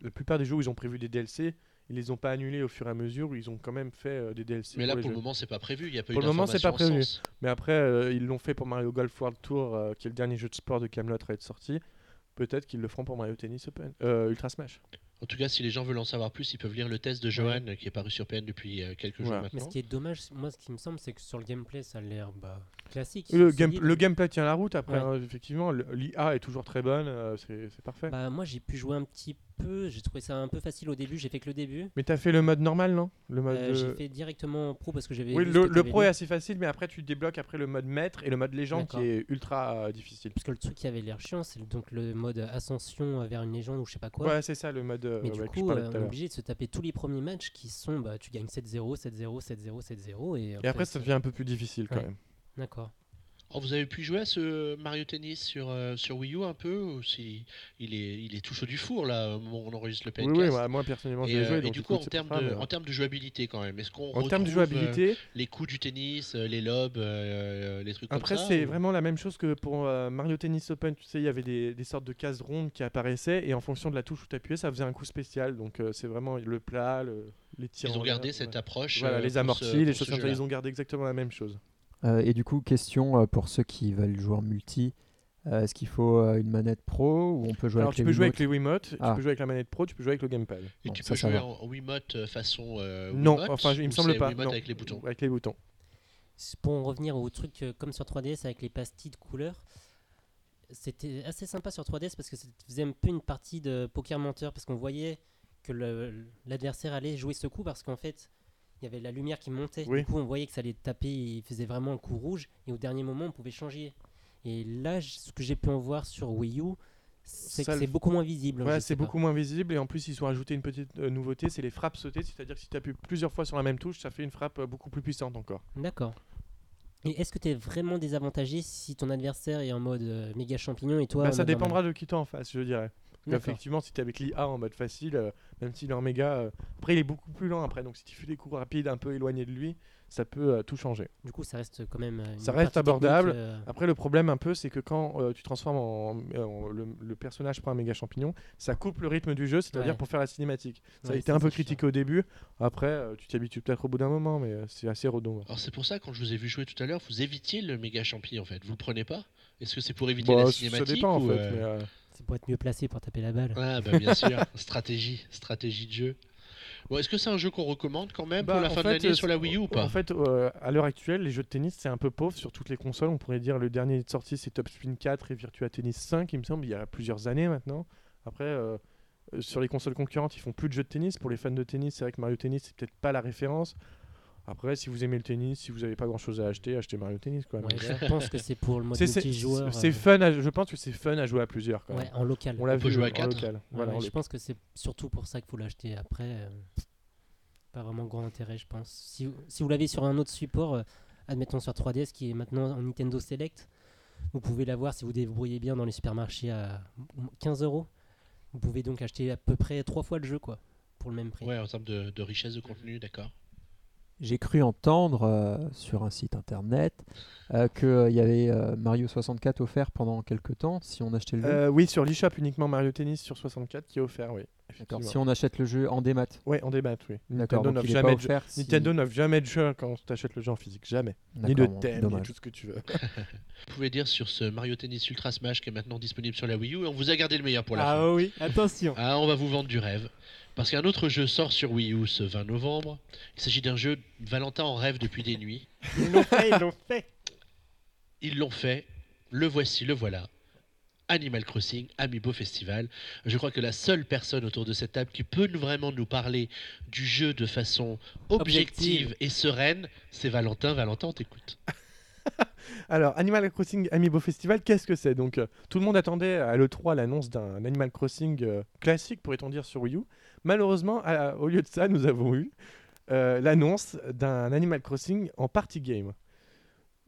la plupart des jeux où ils ont prévu des DLC, ils les ont pas annulés au fur et à mesure. Ils ont quand même fait euh, des DLC. Mais là, pour le moment, c'est pas prévu. Il y a pas Pour eu le moment, c'est pas prévu. sens. Mais après, euh, ils l'ont fait pour Mario Golf World Tour, euh, qui est le dernier jeu de sport de Camelot à être sorti. Peut-être qu'ils le feront pour Mario Tennis Open, euh, Ultra Smash. En tout cas, si les gens veulent en savoir plus, ils peuvent lire le test de Johan qui est paru sur PN depuis quelques jours Voilà. Mais maintenant. ce qui est dommage, moi, ce qui me semble, c'est que sur le gameplay, ça a l'air bah, classique. Le, solide. game- le gameplay tient la route. Après, Ouais. hein, effectivement, l'IA est toujours très bonne. euh, c'est c'est parfait. Bah, moi, j'ai pu jouer un petit peu. J'ai trouvé ça un peu facile au début. J'ai fait que le début. Mais t'as fait le mode normal, non? Le mode. Euh, euh, J'ai fait directement en pro parce que j'avais. Oui, le, pro est assez facile, mais après tu débloques après le mode maître et le mode légende qui est ultra euh, difficile. Parce que le truc qui avait l'air chiant, c'est le- donc le mode ascension vers une légende ou je sais pas quoi. Ouais, c'est ça le mode euh, Mais du ouais, coup, euh, on est obligé de se taper tous les premiers matchs qui sont bah, tu gagnes 7-0, 7-0, 7-0, 7-0. Et, Et après, ça devient un peu plus difficile quand Ouais. même. D'accord. Oh, vous avez pu jouer à ce Mario Tennis sur, euh, sur Wii U un peu ou si il est, il est tout chaud du four là au moment où on enregistre le Oui, PNcast oui, ouais, moi personnellement, et, j'ai euh, joué. et donc du coup, en c'est termes, de, en termes de jouabilité quand même, est-ce qu'on en termes de euh, jouabilité, les coups du tennis, euh, les lobes, euh, les trucs Après, comme ça c'est ou- vraiment la même chose que pour euh, Mario Tennis Open. Tu sais, il y avait des, des sortes de cases rondes qui apparaissaient et en fonction de la touche où tu appuyais, ça faisait un coup spécial. Donc, euh, c'est vraiment le plat, le- les tirs. Ils ont en gardé cette ouais. approche. Voilà, euh, les amortis, les choses comme ça, ils ont gardé exactement la même chose. Euh, et du coup, question euh, pour ceux qui veulent jouer en multi. euh, Est-ce qu'il faut euh, une manette pro ou on peut jouer Alors, avec tu les peux jouer avec les Wiimotes, Ah. tu peux jouer avec la manette pro, tu peux jouer avec le gamepad. Et Bon, tu ça, peux ça jouer va. en Wiimote façon euh, non, Wiimote, enfin, je- il me semble pas. Wiimote non. avec les boutons? Avec les boutons. Pour en revenir au truc euh, comme sur 3DS avec les pastilles de couleurs, c'était assez sympa sur 3DS parce que ça faisait un peu une partie de poker menteur parce qu'on voyait que l'adversaire allait jouer ce coup parce qu'en fait il y avait la lumière qui montait. Oui. Du coup, on voyait que ça allait taper, il faisait vraiment le coup rouge et au dernier moment on pouvait changer. Et là, ce que j'ai pu en voir sur Wii U, c'est que c'est beaucoup moins visible. Ouais, je c'est beaucoup moins visible et en plus ils ont ajouté une petite euh, nouveauté, c'est les frappes sautées, c'est-à-dire que si tu appuies plusieurs fois sur la même touche, ça fait une frappe euh, beaucoup plus puissante encore. D'accord. Et est-ce que tu es vraiment désavantagé si ton adversaire est en mode euh, méga champignon et toi Bah, ça dépendra de qui t'es en face, je dirais. Effectivement, si tu es avec l'IA en mode facile, euh, même s'il est en méga, euh, après il est beaucoup plus lent après, donc si tu fais des coups rapides un peu éloignés de lui, ça peut euh, tout changer. Du coup, ça reste quand même. euh, Ça reste abordable. euh, Après, le problème un peu, c'est que quand euh, tu transformes en, en- le, le personnage prend un méga champignon, ça coupe le rythme du jeu, c'est-à-dire Ouais. pour faire la cinématique. Ça a été un peu critiqué au début. Après, euh, tu t'y habitues peut-être au bout d'un moment, mais euh, c'est assez redondant. Alors c'est pour ça quand je vous ai vu jouer tout à l'heure, vous évitiez le méga champi en fait. Vous le prenez pas? Est-ce que c'est pour éviter Bah, la ça cinématique dépend en fait. euh, mais, euh, C'est pour être mieux placé pour taper la balle. Ah bah bien sûr, stratégie, stratégie de jeu. Bon, est-ce que c'est un jeu qu'on recommande quand même Bah, pour la fin de l'année euh, sur la Wii U ou pas? En fait, euh, à l'heure actuelle, les jeux de tennis, c'est un peu pauvre sur toutes les consoles. On pourrait dire le dernier sorti, c'est Top Spin 4 et Virtua Tennis 5, il me semble, il y a plusieurs années maintenant. Après, euh, euh, sur les consoles concurrentes, ils font plus de jeux de tennis. Pour les fans de tennis, c'est vrai que Mario Tennis, c'est peut-être pas la référence. Après, si vous aimez le tennis, si vous n'avez pas grand chose à acheter, achetez Mario Tennis. Quoi. Ouais, Mais- je pense que c'est pour le mode multijoueur. c'est euh, fun, à- je pense que c'est fun à jouer à plusieurs. Ouais, en local. On l'a On peut vu jouer à quatre. local. Ouais, Voilà, je les- pense que c'est surtout pour ça qu'il faut l'acheter. Après, euh, pas vraiment grand intérêt, je pense. Si, si vous l'avez sur un autre support, euh, admettons sur 3DS qui est maintenant en Nintendo Select, vous pouvez l'avoir si vous débrouillez bien dans les supermarchés à 15 euros. Vous pouvez donc acheter à peu près trois fois le jeu, quoi, pour le même prix. Ouais, en termes de, de richesse de contenu, d'accord. J'ai cru entendre euh, sur un site internet euh, qu'il y avait euh, Mario 64 offert pendant quelques temps si on achetait le jeu. Euh, oui, sur l'eShop uniquement Mario Tennis sur 64 qui est offert, oui. D'accord. Si on achète le jeu en démat. Ouais, en débat, oui. D'accord. Nintendo n'offre jamais, de si- Nintendo n'offre jamais de jeu quand tu achètes le jeu en physique, jamais. Ni de thème, ni dommage. tout ce que tu veux. Vous pouvez dire sur ce Mario Tennis Ultra Smash qui est maintenant disponible sur la Wii U, et on vous a gardé le meilleur pour la fin. Ah oui, attention. Ah, on va vous vendre du rêve. Parce qu'un autre jeu sort sur Wii U ce 20 novembre. Il s'agit d'un jeu Valentin en rêve depuis des nuits. Ils l'ont fait, ils l'ont fait. Ils l'ont fait, le voici, le voilà. Animal Crossing Amiibo Festival. Je crois que la seule personne autour de cette table qui peut vraiment nous parler du jeu de façon objective, Objective. et sereine, c'est Valentin. Valentin, on t'écoute. Alors, Animal Crossing Amiibo Festival, qu'est-ce que c'est? Donc, euh, tout le monde attendait à l'E3 l'annonce d'un Animal Crossing euh, classique, pourrait-on dire, sur Wii U. Malheureusement, au lieu de ça, nous avons eu euh, l'annonce d'un Animal Crossing en party game.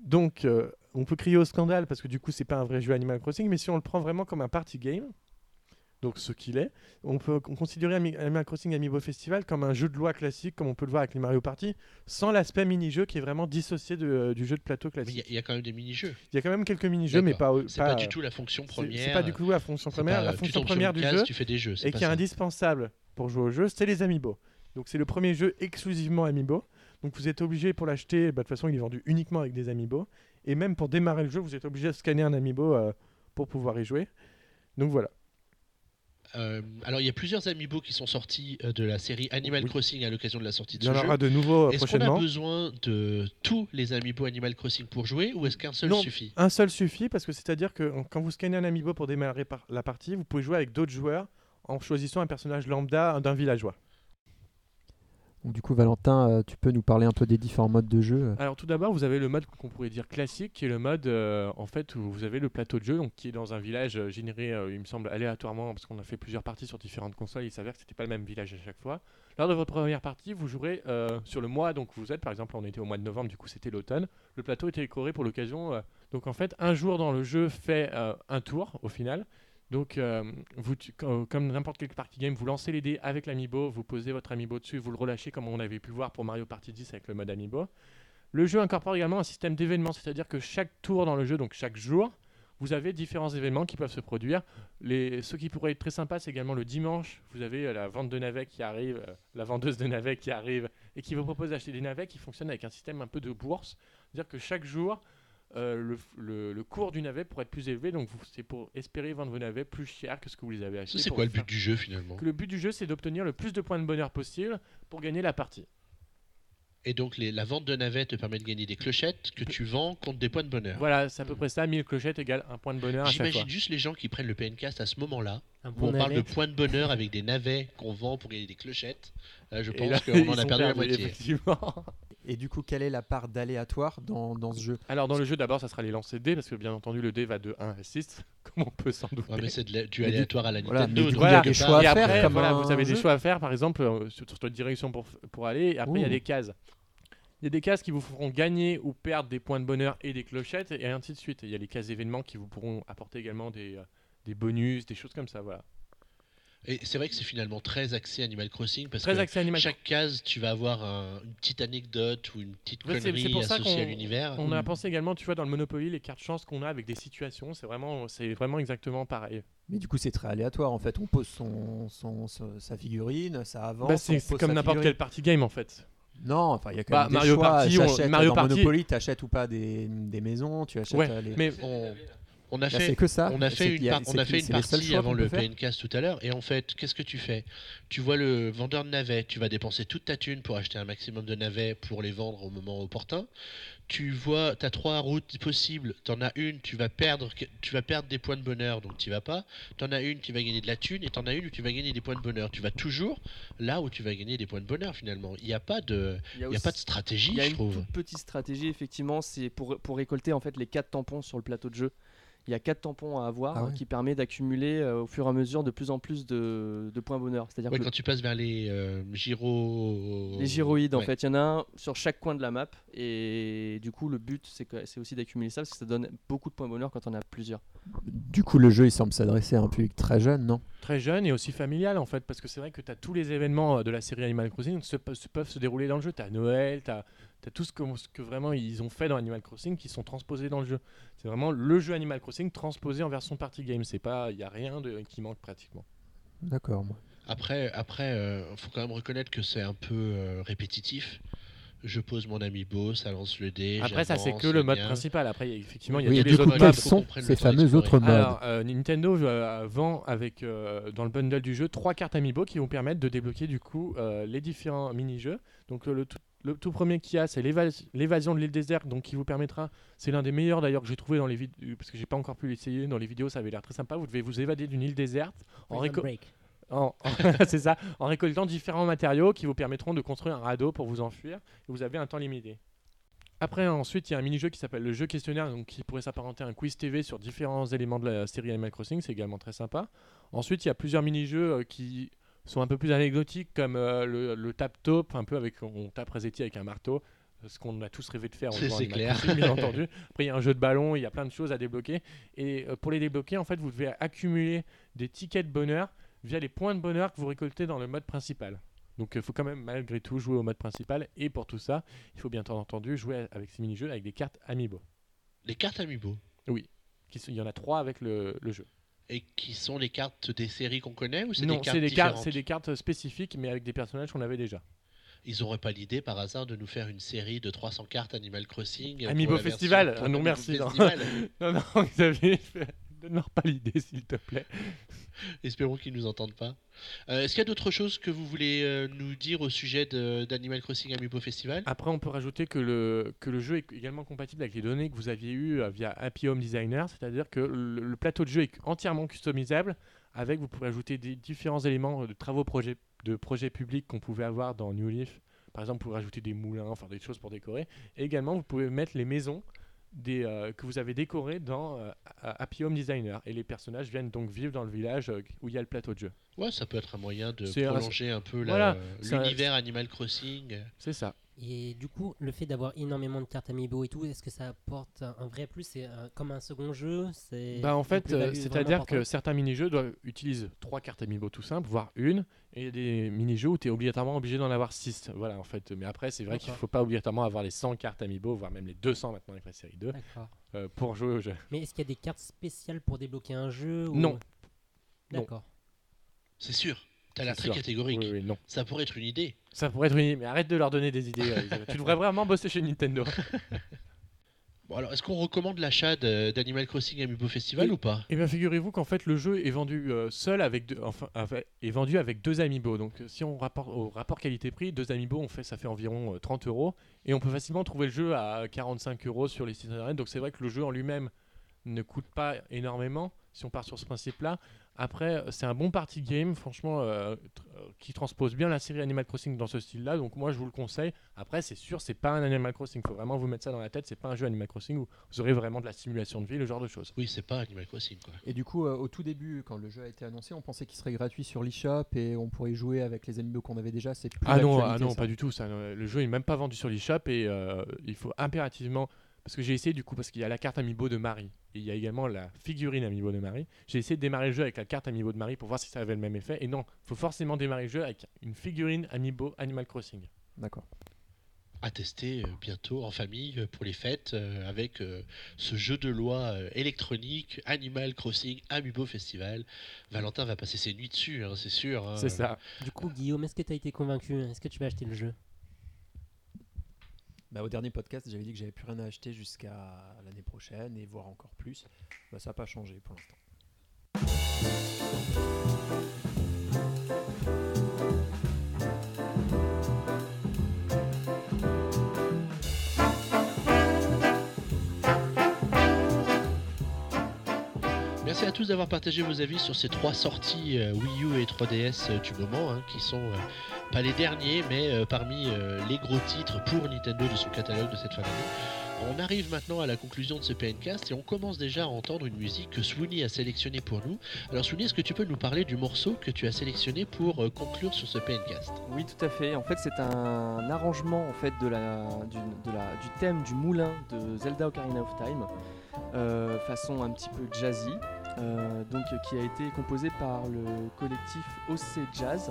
Donc, on peut crier au scandale parce que du coup, c'est pas un vrai jeu Animal Crossing, mais si on le prend vraiment comme un party game, donc ce qu'il est, on peut considérer Animal Crossing Amiibo Festival comme un jeu de loi classique, comme on peut le voir avec les Mario Party, sans l'aspect mini-jeu qui est vraiment dissocié de- du jeu de plateau il classique. y il y, a quand même des mini-jeux. Il y a quand même quelques mini-jeux, mais pas, C'est pas, pas, du tout la fonction première. C'est pas du tout la fonction première. pas, La euh, fonction première du case, jeu tu fais des jeux. et qui est indispensable pour jouer au jeu, c'est les amiibo. Donc c'est le premier jeu exclusivement amiibo. Donc vous êtes obligé pour l'acheter, bah, de toute façon il est vendu uniquement avec des amiibo. Et même pour démarrer le jeu, vous êtes obligé de scanner un amiibo euh, pour pouvoir y jouer. Donc voilà. Euh, alors, il y a plusieurs amiibo qui sont sortis euh, de la série Animal Oui. Crossing à l'occasion de la sortie de Il y ce en jeu. aura de nouveaux euh, Est-ce qu'on a besoin de tous les amiibo Animal Crossing pour jouer ou est-ce qu'un seul Non. suffit? Un seul suffit parce que c'est-à-dire que quand vous scannez un amiibo pour démarrer par- la partie, vous pouvez jouer avec d'autres joueurs en choisissant un personnage lambda d'un villageois. Du coup, Valentin, euh, tu peux nous parler un peu des différents modes de jeu euh. Alors tout d'abord, vous avez le mode qu'on pourrait dire classique, qui est le mode euh, en fait où vous avez le plateau de jeu, qui est dans un village généré, il me semble aléatoirement, parce qu'on a fait plusieurs parties sur différentes consoles. Il s'avère que c'était pas le même village à chaque fois. Lors de votre première partie, vous jouerez sur le mois, donc vous êtes, par exemple, on était au mois de novembre, du coup c'était l'automne. Le plateau était décoré pour l'occasion. donc en fait, un jour dans le jeu fait un tour au final. Donc, euh, comme n'importe quel party game, vous lancez les dés avec l'amiibo, vous posez votre amiibo dessus, vous le relâchez comme on avait pu voir pour Mario Party 10 avec le mode amiibo. Le jeu incorpore également un système d'événements, c'est-à-dire que chaque tour dans le jeu, donc chaque jour, vous avez différents événements qui peuvent se produire. Ce qui pourrait être très sympa, c'est également le dimanche, vous avez euh, la vente de navets qui arrive, euh, la vendeuse de navets qui arrive et qui vous propose d'acheter des navets qui fonctionnent avec un système un peu de bourse. C'est-à-dire que chaque jour, euh, le, le- le cours du navet pourrait être plus élevé, donc c'est pour espérer vendre vos navets plus cher que ce que vous les avez achetés. C'est quoi le faire- but du jeu finalement? Que Le but du jeu, c'est d'obtenir le plus de points de bonheur possible pour gagner la partie. Et donc les- la vente de navets te permet de gagner des clochettes que tu vends contre des points de bonheur. Voilà, c'est à peu près ça. 1000 clochettes égale un point de bonheur à chaque fois. J'imagine juste les gens qui prennent le PNcast à ce moment-là, bon on parle de points de bonheur avec des navets qu'on vend pour gagner des clochettes. Là, je Et pense qu'on en a perdu la moitié. effectivement. Et du coup, quelle est la part d'aléatoire dans, dans ce jeu Alors, dans le jeu, d'abord, ça sera les lancers de dés, parce que bien entendu, le dé va de 1 à 6, comme on peut s'en douter. Ouais, mais c'est du aléatoire à la voilà, Nintendo. mais du donc coup, il y a des choix à faire après, comme voilà, un vous avez des choix à faire, par exemple, euh, sur, sur votre direction pour, pour aller. Et après, il y a des cases. Il y a des cases qui vous feront gagner ou perdre des points de bonheur et des clochettes, et ainsi de suite. Et Il y a les cases événements qui vous pourront apporter également des, euh, des bonus, des choses comme ça. Voilà. Et c'est vrai que c'est finalement très axé Animal Crossing parce Très que axé animal. chaque case, tu vas avoir un- une petite anecdote ou une petite Ouais, c'est- c'est connerie pour ça associée à qu'on- l'univers. On a pensé également, tu vois, dans le Monopoly, les cartes chance qu'on a avec des situations, c'est vraiment, c'est vraiment exactement pareil. Mais du coup, c'est très aléatoire en fait. On pose son, son- son- sa figurine, ça avance. Bah, c'est comme n'importe quel party game en fait. Non, enfin, il y a quand Bah, même des Mario choix. Party, on- Mario dans Party- Monopoly, t'achètes ou pas des, des maisons, tu achètes Ouais, euh, les. mais On, on a Là, fait que ça. On a fait une, par- on a fait partie avant le. PNcast tout à l'heure et en fait, qu'est-ce que tu fais? Tu vois le vendeur de navets, tu vas dépenser toute ta thune pour acheter un maximum de navets pour les vendre au moment opportun. tu vois, tu as trois routes possibles. Tu en as une, tu vas perdre, tu vas perdre des points de bonheur, donc tu vas pas. Tu en as une qui va gagner de la thune et tu en as une où tu vas gagner des points de bonheur. Tu vas toujours là où tu vas gagner des points de bonheur finalement. Il n'y a pas de, Il y a, il y a aussi- pas de stratégie, il y a je une trouve. toute petite stratégie, effectivement, c'est pour, pour récolter en fait les quatre tampons sur le plateau de jeu. Il y a quatre tampons à avoir Ah ouais. qui permet d'accumuler euh, au fur et à mesure de plus en plus de, de points bonheur. C'est-à-dire Ouais, que quand tu passes vers les euh, gyro... les gyroïdes, en fait, il y en a un sur chaque coin de la map. Et du coup, le but, c'est que- c'est aussi d'accumuler ça parce que ça donne beaucoup de points bonheur quand on a plusieurs. Du coup, le jeu, il semble s'adresser à un public très jeune, non? Très jeune et aussi familial en fait, parce que c'est vrai que tu as tous les événements euh, de la série Animal Crossing se, pe- se peuvent se dérouler dans le jeu. Tu as Noël, tu as, tout ce que, ce que vraiment ils ont fait dans Animal Crossing qui sont transposés dans le jeu. C'est vraiment le jeu Animal Crossing transposé en version party game. C'est pas, il y a rien de, qui manque pratiquement. D'accord. Après, après, euh, faut quand même reconnaître que c'est un peu euh, répétitif. Je pose mon amiibo, ça lance le dé. Après ça c'est que le mode bien. principal. Après il y a- effectivement il y a Oui, tous les autres quels sont ces fameux autres modes Alors, euh, Nintendo euh, vend avec euh, dans le bundle du jeu trois cartes amiibo qui vont permettre de débloquer du coup euh, les différents mini-jeux. Donc euh, le, tout, le tout premier qu'il y a, c'est l'évas- l'évasion de l'île déserte, donc qui vous permettra, c'est l'un des meilleurs d'ailleurs que j'ai trouvé dans les vidéos, parce que j'ai pas encore pu l'essayer dans les vidéos, ça avait l'air très sympa. Vous devez vous évader d'une île déserte en- c'est ça, en récoltant différents matériaux qui vous permettront de construire un radeau pour vous enfuir. Et vous avez un temps limité. Après, ensuite, il y a un mini-jeu qui s'appelle le jeu questionnaire, donc qui pourrait s'apparenter à un quiz TV sur différents éléments de la série Animal Crossing. C'est également très sympa. Ensuite, il y a plusieurs mini-jeux euh, qui sont un peu plus anecdotiques, comme euh, le, le tap-top, un peu avec on tape Resetti avec un marteau, ce qu'on a tous rêvé de faire en C'est- clair. Bien entendu. Après, il y a un jeu de ballon, il y a plein de choses à débloquer. Et euh, pour les débloquer, en fait, vous devez accumuler des tickets de bonheur via les points de bonheur que vous récoltez dans le mode principal. Donc il faut quand même malgré tout jouer au mode principal et pour tout ça, il faut bien entendu jouer avec ces mini-jeux avec des cartes Amiibo. Les cartes amiibo? Sont- Il y en a trois avec le, le jeu. Et qui sont les cartes des séries qu'on connaît ou c'est Non, des cartes c'est des, cartes, c'est des cartes spécifiques mais avec des personnages qu'on avait déjà. Ils auraient pas l'idée par hasard de nous faire une série de 300 cartes Animal Crossing pour Amiibo la version- Festival. pour Ah non, Amiibo merci, non. Festival. Non, non, Xavier, donne-leur pas l'idée s'il te plaît. Espérons qu'ils nous entendent pas. Euh, Est-ce qu'il y a d'autres choses que vous voulez euh, nous dire au sujet d'Animal Crossing Amiibo Festival? Après, on peut rajouter que le, que le jeu est également compatible avec les données que vous aviez eues euh, via Happy Home Designer, c'est-à-dire que le, le plateau de jeu est entièrement customisable. Avec, vous pouvez ajouter des différents éléments de travaux projet, de projets publics qu'on pouvait avoir dans New Leaf. Par exemple, vous pouvez rajouter des moulins, enfin des choses pour décorer. Et également, vous pouvez mettre les maisons des, euh, que vous avez décorées dans euh, Happy Home Designer. Et les personnages viennent donc vivre dans le village euh, où il y a le plateau de jeu. Ouais, ça peut être un moyen de un- prolonger un peu Voilà, un- l'univers Animal Crossing. C'est ça. Et du coup, le fait d'avoir énormément de cartes Amiibo et tout, est-ce que ça apporte un, vrai plus? C'est un- comme un second jeu? C'est Bah en fait, euh, c'est-à-dire que certains mini-jeux doivent utilisent trois cartes amiibo tout simple, voire une, et il y a des mini-jeux où tu es obligatoirement obligé d'en avoir 6. Voilà en fait. Mais après, c'est vrai qu'il D'accord. faut pas obligatoirement avoir les 100 cartes amiibo, voire même les 200 maintenant avec la série 2, D'accord. euh, pour jouer au jeu. Mais est-ce qu'il y a des cartes spéciales pour débloquer un jeu ou- Non. Non. D'accord. C'est sûr. T'as l'air C'est très sûr. catégorique. Oui, oui, non. Ça pourrait être une idée. Ça pourrait être une idée, mais arrête de leur donner des idées. euh, tu devrais vraiment bosser chez Nintendo. Bon, alors, est-ce qu'on recommande l'achat d'Animal Crossing Amiibo Festival ou pas Eh bien, figurez-vous qu'en fait, le jeu est vendu euh, seul avec deux, enfin, avec- est vendu avec deux amiibo. Donc, euh, si on rapporte au rapport qualité-prix, deux amiibo, on fait, ça fait environ euh, 30 euros. Et on peut facilement trouver le jeu à 45 euros sur les sites internet. Donc, c'est vrai que le jeu en lui-même ne coûte pas énormément si on part sur ce principe-là. Après, euh, c'est un bon party game, franchement, euh, tr- euh, qui transpose bien la série Animal Crossing dans ce style-là. Donc, moi, je vous le conseille. Après, c'est sûr, c'est pas un Animal Crossing. Il faut vraiment vous mettre ça dans la tête. C'est pas un jeu Animal Crossing où vous aurez vraiment de la simulation de vie, le genre de choses. Oui, c'est pas Animal Crossing quoi. Et du coup, euh, au tout début, quand le jeu a été annoncé, on pensait qu'il serait gratuit sur l'eShop et on pourrait jouer avec les amiibo qu'on avait déjà. C'est plus Ah non, ah non ça. pas du tout. Ça. Le jeu est même pas vendu sur l'eShop et euh, il faut impérativement. Parce que j'ai essayé du coup, parce qu'il y a la carte Amiibo de Marie et il y a également la figurine Amiibo de Marie. J'ai essayé de démarrer le jeu avec la carte Amiibo de Marie pour voir si ça avait le même effet. Et non, il faut forcément démarrer le jeu avec une figurine Amiibo Animal Crossing. D'accord. À tester euh, bientôt en famille euh, pour les fêtes euh, avec euh, ce jeu de loi électronique Animal Crossing Amiibo Festival. Valentin va passer ses nuits dessus, hein, c'est sûr. hein. C'est ça. Du coup, Guillaume, est-ce que tu as été convaincu Est-ce que tu vas acheter le jeu? Bah, au dernier podcast, j'avais dit que j'avais plus rien à acheter jusqu'à l'année prochaine et voire encore plus. Bah, ça n'a pas changé pour l'instant. À tous d'avoir partagé vos avis sur ces trois sorties euh, Wii U et 3DS euh, du moment, hein, qui sont euh, pas les derniers, mais parmi les gros titres pour Nintendo de son catalogue de cette fin d'année. On arrive maintenant à la conclusion de ce PNcast et on commence déjà à entendre une musique que Sweeney a sélectionnée pour nous. Alors Sweeney, est-ce que tu peux nous parler du morceau que tu as sélectionné pour conclure sur ce PNcast Oui, tout à fait. En fait, c'est un arrangement en fait de la, du, thème du moulin de Zelda Ocarina of Time, façon un petit peu jazzy, euh, donc qui a été composé par le collectif OC Jazz.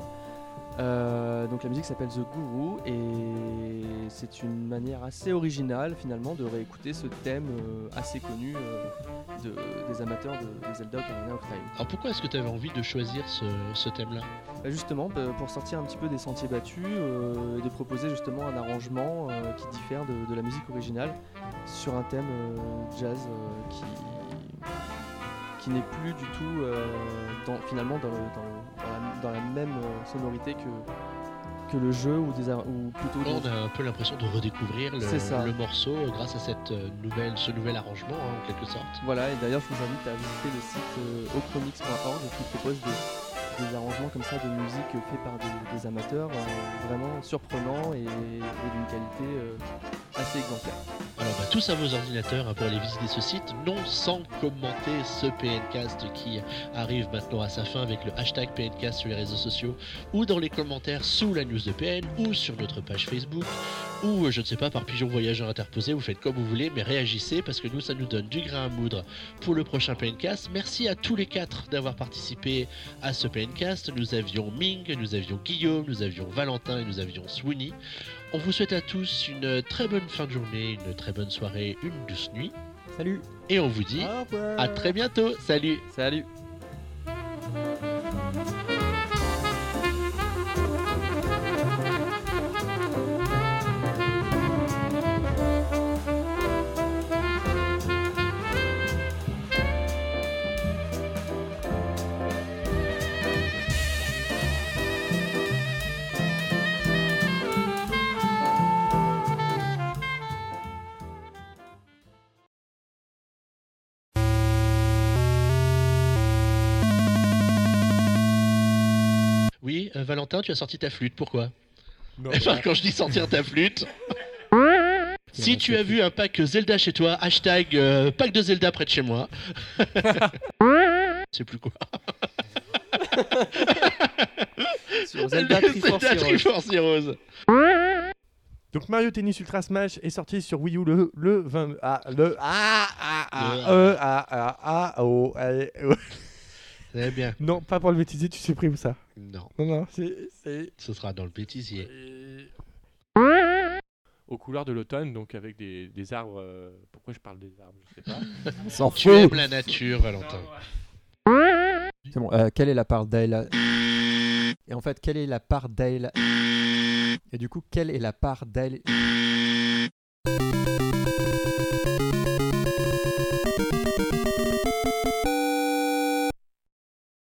Euh, donc la musique s'appelle The Guru et c'est une manière assez originale finalement de réécouter ce thème euh, assez connu euh, de- des amateurs de, de Zelda Ocarina of Time. Alors pourquoi est-ce que tu avais envie de choisir ce, ce thème-là? Bah, justement, bah, pour sortir un petit peu des sentiers battus et de proposer justement un arrangement qui diffère de, de la musique originale sur un thème jazz qui, qui n'est plus du tout euh, dans, finalement dans, le- dans le- dans la, dans la même euh, sonorité que, que le jeu ou, des, ou plutôt On a un peu l'impression de redécouvrir le, C'est ça. le morceau grâce à cette euh, nouvelle, ce nouvel arrangement hein, en quelque sorte. Voilà, et d'ailleurs je vous invite à visiter le site ochromix.org qui propose des, des arrangements comme ça de musique faits par des, des amateurs euh, vraiment surprenants et, et d'une qualité euh, assez exemplaire. Alors bah, tous à vos ordinateurs pour aller visiter ce site, non sans commenter ce PNcast qui arrive maintenant à sa fin avec le hashtag PNcast sur les réseaux sociaux ou dans les commentaires sous la news de PN ou sur notre page Facebook ou euh, je ne sais pas par pigeon voyageur interposé, vous faites comme vous voulez mais réagissez parce que nous ça nous donne du grain à moudre pour le prochain PNcast. Merci à tous les quatre d'avoir participé à ce PNcast. Nous avions Ming, nous avions Guillaume, nous avions Valentin et nous avions Sweeney. On vous souhaite à tous une très bonne fin de journée, une très bonne soirée, une douce nuit. Salut Et on vous dit à très bientôt. Salut Salut Valentin, tu as sorti ta flûte, pourquoi Non, Enfin, quand je dis sortir ta flûte... Si tu as vu un pack Zelda chez toi, hashtag euh, pack de Zelda près de chez moi. C'est plus quoi. Sur Zelda Triforce Zelda. Triforce Heroes. Donc Mario Tennis Ultra Smash est sorti sur Wii U le, le 20... Ah, le... Ah, ah, ah, Le- euh, ah, ah, ah, oh, allez, oh. Très bien. Non, pas pour le bêtisier, tu supprimes ça. Non, Non, non, c'est... c'est- ce sera dans le bêtisier. Aux couleurs de l'automne, donc avec des, des arbres... euh, Pourquoi je parle des arbres Je sais pas. S'en Tu aimes la nature, Valentin. C'est bon, euh, quelle est la part d'Ayla Et en fait, quelle est la part d'Ayla Et du coup, quelle est la part d'Ayla